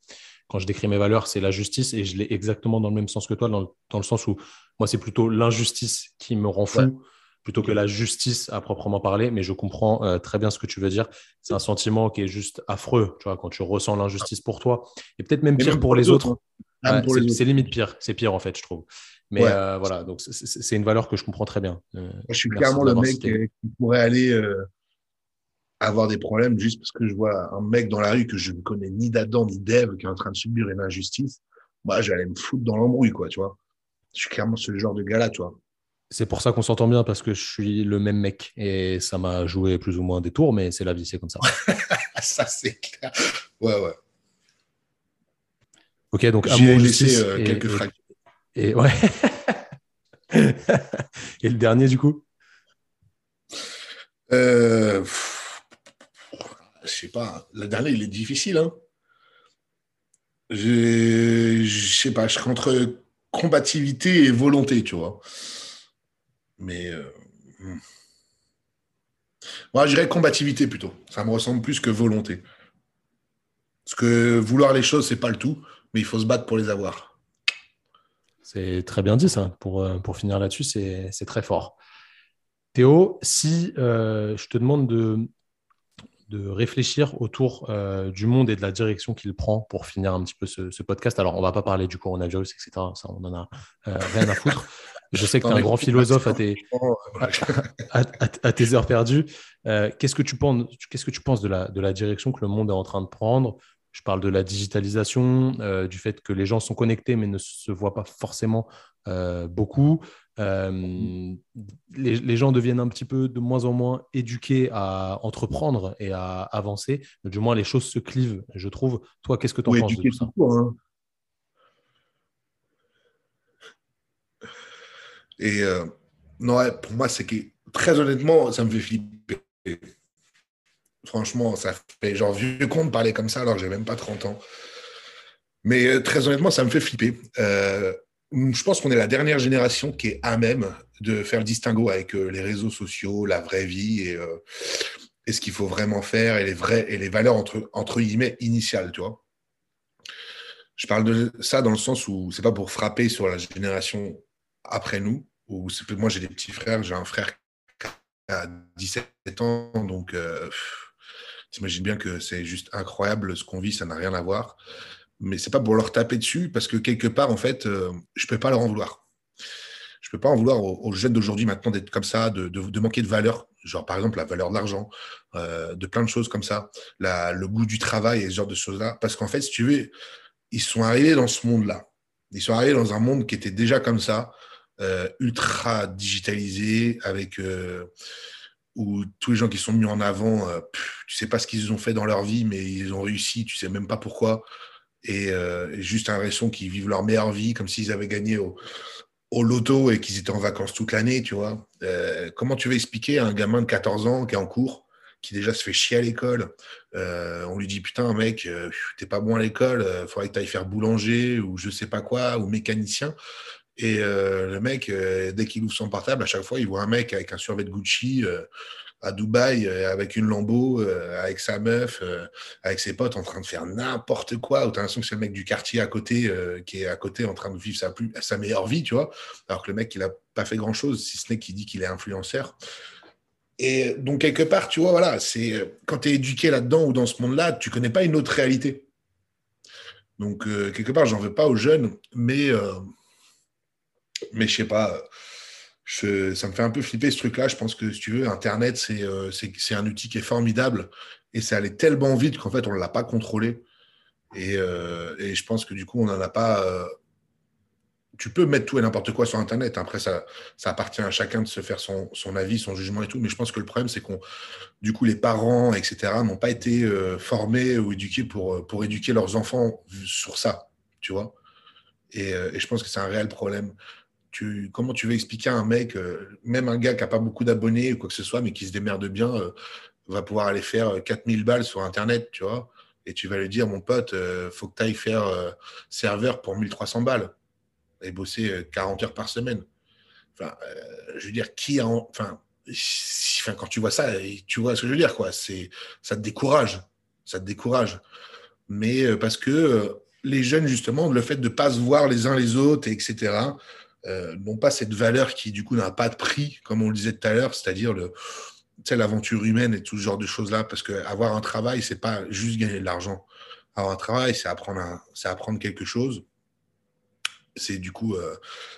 quand je décris mes valeurs, c'est la justice et je l'ai exactement dans le même sens que toi, dans le, dans le sens où moi, c'est plutôt l'injustice qui me rend fou. Plutôt que la justice à proprement parler, mais je comprends euh, très bien ce que tu veux dire. C'est un sentiment qui est juste affreux, tu vois, quand tu ressens l'injustice pour toi, et peut-être même pire pour, les autres. C'est limite pire, c'est pire en fait, je trouve. Mais euh, voilà, donc c'est une valeur que je comprends très bien. Euh, je suis clairement le mec qui pourrait aller euh, avoir des problèmes juste parce que je vois un mec dans la rue que je ne connais ni d'Adam ni d'Ève qui est en train de subir une injustice. Moi, j'allais me foutre dans l'embrouille, quoi, tu vois. Je suis clairement ce genre de gars-là, tu vois. C'est pour ça qu'on s'entend bien parce que je suis le même mec et ça m'a joué plus ou moins des tours, mais c'est la vie, c'est comme ça. ça, c'est clair. Ouais, ouais. Ok, donc j'ai laissé euh, quelques fractures. Et, ouais. et le dernier, du coup? Euh, Je sais pas. Le dernier, il est difficile. Hein. Je, je sais pas. Je entre combativité et volonté, tu vois. Mais. Euh, hmm. Moi, je dirais combativité plutôt. Ça me ressemble plus que volonté. Parce que vouloir les choses, c'est pas le tout mais il faut se battre pour les avoir. C'est très bien dit ça. Pour, euh, pour finir là-dessus, c'est très fort. Théo, si euh, je te demande de, de réfléchir autour euh, du monde et de la direction qu'il prend pour finir un petit peu ce, podcast. Alors, on ne va pas parler du coronavirus, etc. Ça, on n'en a rien à foutre. Je sais que tu es un grand philosophe à tes, à, tes heures perdues. Qu'est-ce que tu penses, qu'est-ce que tu penses de, la, de la direction que le monde est en train de prendre? Je parle de la digitalisation, euh, du fait que les gens sont connectés mais ne se voient pas forcément euh, beaucoup. Euh, les, gens deviennent un petit peu de moins en moins éduqués à entreprendre et à avancer. Du moins, les choses se clivent, je trouve. Toi, qu'est-ce que tu en penses de tout ça hein. Et non, pour moi, c'est que très honnêtement, ça me fait flipper. Franchement, ça fait genre vieux con de parler comme ça alors que j'ai même pas 30 ans. Mais euh, très honnêtement, ça me fait flipper. Euh, je pense qu'on est la dernière génération qui est à même de faire le distinguo avec euh, les réseaux sociaux, la vraie vie et, et ce qu'il faut vraiment faire et les et les valeurs entre, entre guillemets initiales, tu vois. Je parle de ça dans le sens où c'est pas pour frapper sur la génération après nous. Ou moi j'ai des petits frères, j'ai un frère qui a 17 ans, donc T'imagines bien que c'est juste incroyable ce qu'on vit, ça n'a rien à voir. Mais c'est pas pour leur taper dessus, parce que quelque part, en fait, euh, je peux pas leur en vouloir. Je peux pas en vouloir aux, jeunes d'aujourd'hui maintenant d'être comme ça, de, manquer de valeur, genre par exemple la valeur de l'argent, euh, de plein de choses comme ça, le goût du travail et ce genre de choses-là. Parce qu'en fait, si tu veux, ils sont arrivés dans ce monde-là. Ils sont arrivés dans un monde qui était déjà comme ça, euh, ultra digitalisé, avec où tous les gens qui sont mis en avant, euh, tu sais pas ce qu'ils ont fait dans leur vie, mais ils ont réussi, tu sais même pas pourquoi. Et, euh, juste l'impression qu'ils vivent leur meilleure vie, comme s'ils avaient gagné au, loto et qu'ils étaient en vacances toute l'année, tu vois. Euh, comment tu veux expliquer à un gamin de 14 ans qui est en cours, qui déjà se fait chier à l'école, euh, on lui dit putain mec, t'es pas bon à l'école, faudrait que tu ailles faire boulanger ou je sais pas quoi, ou mécanicien. Et euh, le mec, euh, dès qu'il ouvre son portable, à chaque fois, il voit un mec avec un survêt de Gucci euh, à Dubaï, avec une Lambo, avec sa meuf, avec ses potes en train de faire n'importe quoi. Ou t'as l'impression que c'est le mec du quartier à côté, qui est à côté en train de vivre sa, meilleure vie, tu vois. Alors que le mec, il a pas fait grand chose, si ce n'est qu'il dit qu'il est influenceur. Et donc, quelque part, tu vois, voilà, c'est quand tu es éduqué là-dedans ou dans ce monde-là, tu connais pas une autre réalité. Donc, quelque part, j'en veux pas aux jeunes, mais mais je sais pas, ça me fait un peu flipper ce truc-là. Je pense que si tu veux, Internet, euh, c'est un outil qui est formidable et ça allait tellement vite qu'en fait, on ne l'a pas contrôlé. Euh, et, je pense que du coup, on n'en a pas. Euh, tu peux mettre tout et n'importe quoi sur Internet. Après, ça, ça appartient à chacun de se faire son, avis, son jugement et tout. Mais je pense que le problème, c'est qu'on, du coup, les parents, etc., n'ont pas été formés ou éduqués pour, pour éduquer leurs enfants sur ça, tu vois. Et, je pense que c'est un réel problème comment tu veux expliquer à un mec, euh, même un gars qui n'a pas beaucoup d'abonnés ou quoi que ce soit, mais qui se démerde bien, euh, va pouvoir aller faire 4000 euh, balles sur Internet, tu vois, et tu vas lui dire, mon pote, il faut que tu ailles faire serveur pour 1300 balles et bosser 40 heures par semaine. Enfin, je veux dire, qui a. Enfin, enfin, quand tu vois ça, tu vois ce que je veux dire, quoi. Ça te décourage. Ça te décourage. Mais parce que les jeunes, justement, le fait de ne pas se voir les uns les autres, etc., euh, n'ont pas cette valeur qui, du coup, n'a pas de prix, comme on le disait tout à l'heure, c'est-à-dire le, l'aventure humaine et tout ce genre de choses-là. Parce qu'avoir un travail, c'est pas juste gagner de l'argent. Avoir un travail, c'est apprendre, quelque chose. C'est du coup, euh,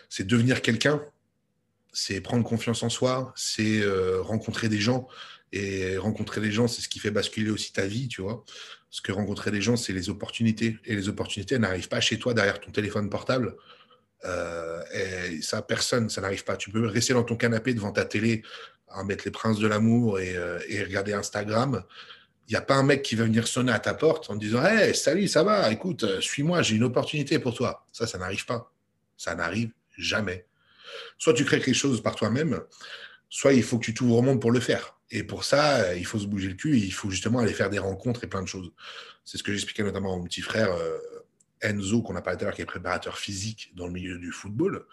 c'est devenir quelqu'un. C'est prendre confiance en soi. C'est euh, rencontrer des gens. Et rencontrer des gens, c'est ce qui fait basculer aussi ta vie, tu vois. Parce que rencontrer des gens, c'est les opportunités. Et les opportunités n'arrivent pas chez toi derrière ton téléphone portable. Euh, et ça, personne, ça n'arrive pas. Tu peux rester dans ton canapé devant ta télé, à mettre les princes de l'amour et, euh, regarder Instagram. Il n'y a pas un mec qui va venir sonner à ta porte en disant Hey, salut, ça va, écoute, euh, suis-moi, j'ai une opportunité pour toi. Ça, ça n'arrive pas. Ça n'arrive jamais. Soit tu crées quelque chose par toi-même, soit il faut que tu t'ouvres au monde pour le faire. Et pour ça, il faut se bouger le cul, il faut justement aller faire des rencontres et plein de choses. C'est ce que j'expliquais notamment à mon petit frère Enzo, qu'on a parlé tout à l'heure, qui est préparateur physique dans le milieu du football.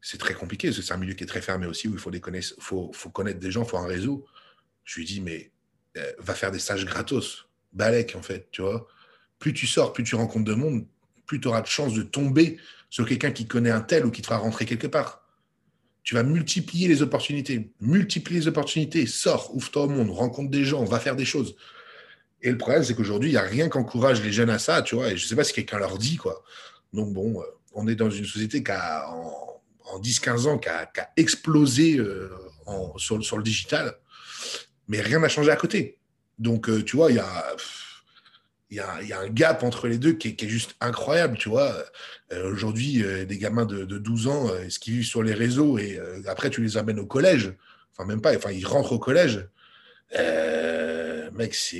C'est très compliqué, c'est un milieu qui est très fermé aussi, où il faut, connaître, des gens, il faut un réseau. Je lui dis, mais euh, va faire des stages gratos. Balek, en fait, tu vois. Plus tu sors, plus tu rencontres de monde, plus tu auras de chances de tomber sur quelqu'un qui connaît un tel ou qui te fera rentrer quelque part. Tu vas multiplier les opportunités. Multiplier les opportunités. Sors, ouvre-toi au monde, rencontre des gens, va faire des choses. Et le problème, c'est qu'aujourd'hui, il n'y a rien qui encourage les jeunes à ça, tu vois. Et je ne sais pas si quelqu'un leur dit, quoi. Donc, bon, euh, on est dans une société qui a, en, 10-15 ans, qui a, explosé euh, sur, le digital, mais rien n'a changé à côté. Donc, euh, tu vois, il y a il y, a, un gap entre les deux qui est, juste incroyable, tu vois. Aujourd'hui, des gamins de, 12 ans, euh, ce qu'ils vivent sur les réseaux, et après, tu les amènes au collège, enfin, même pas, enfin, ils rentrent au collège. Mec, c'est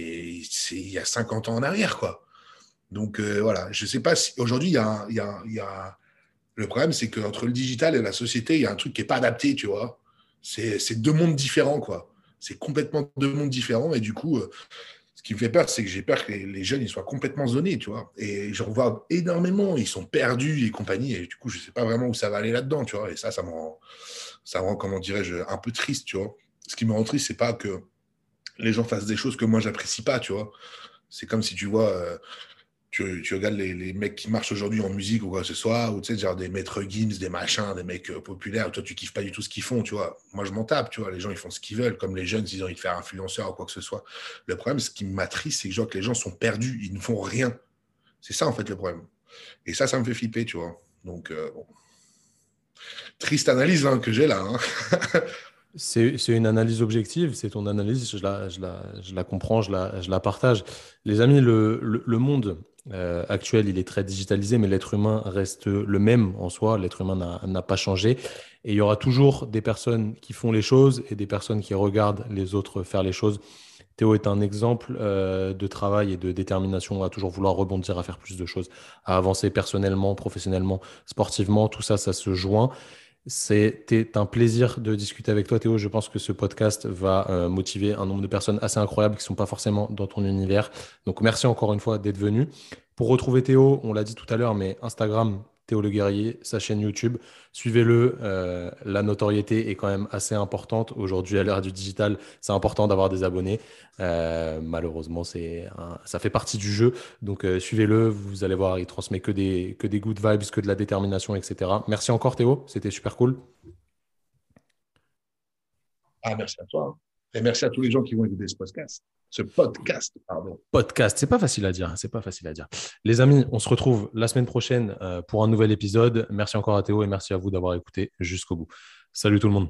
il y a 50 ans en arrière, quoi. Donc, voilà, je sais pas si. Aujourd'hui, il y a, y, a, y a, Le problème, c'est qu'entre le digital et la société, il y a un truc qui n'est pas adapté, tu vois. C'est deux mondes différents, quoi. C'est complètement deux mondes différents, et du coup ce qui me fait peur, c'est que j'ai peur que les, jeunes ils soient complètement zonés, tu vois. Et je revois énormément, ils sont perdus et compagnie. Et du coup, je ne sais pas vraiment où ça va aller là-dedans, tu vois. Et ça, ça me rend, ça rend comment dirais-je, un peu triste, tu vois. Ce qui me rend triste, c'est pas que les gens fassent des choses que moi, j'apprécie pas, tu vois. C'est comme si tu vois, euh, tu, regardes les, mecs qui marchent aujourd'hui en musique ou quoi que ce soit, ou tu sais, genre des maîtres Gims, des machins, des mecs euh, populaires, toi, tu kiffes pas du tout ce qu'ils font, tu vois. Moi, je m'en tape, tu vois. Les gens, ils font ce qu'ils veulent, comme les jeunes, ils ont envie de faire influenceur ou quoi que ce soit. Le problème, ce qui m'attriste, c'est que je vois que les gens sont perdus, ils ne font rien. C'est ça, en fait, le problème. Et ça, ça me fait flipper, tu vois. Donc, euh, bon. Triste analyse hein, que j'ai là. Hein. C'est une analyse objective, c'est ton analyse, je la, comprends, je la, partage. Les amis, le, le monde euh, actuel, il est très digitalisé, mais l'être humain reste le même en soi. L'être humain n'a pas changé. Et il y aura toujours des personnes qui font les choses et des personnes qui regardent les autres faire les choses. Théo est un exemple euh, de travail et de détermination à toujours vouloir rebondir, à faire plus de choses, à avancer personnellement, professionnellement, sportivement. Tout ça, ça se joint. C'était un plaisir de discuter avec toi, Théo. Je pense que ce podcast va euh, motiver un nombre de personnes assez incroyables qui ne sont pas forcément dans ton univers. Donc, merci encore une fois d'être venu. Pour retrouver Théo, on l'a dit tout à l'heure, mais Instagram, Théo Le Guerrier, sa chaîne YouTube. Suivez-le. Euh, la notoriété est quand même assez importante. Aujourd'hui, à l'ère du digital, c'est important d'avoir des abonnés. Euh, malheureusement, ça fait partie du jeu. Donc, euh, suivez-le. Vous allez voir, il transmet que des, que des good vibes, que de la détermination, etc. Merci encore, Théo. C'était super cool. Ah, merci à toi. Hein. Et merci à tous les gens qui vont écouter ce podcast. Ce podcast, pardon. Podcast, c'est pas facile à dire. C'est pas facile à dire. Les amis, on se retrouve la semaine prochaine euh, pour un nouvel épisode. Merci encore à Théo et merci à vous d'avoir écouté jusqu'au bout. Salut tout le monde.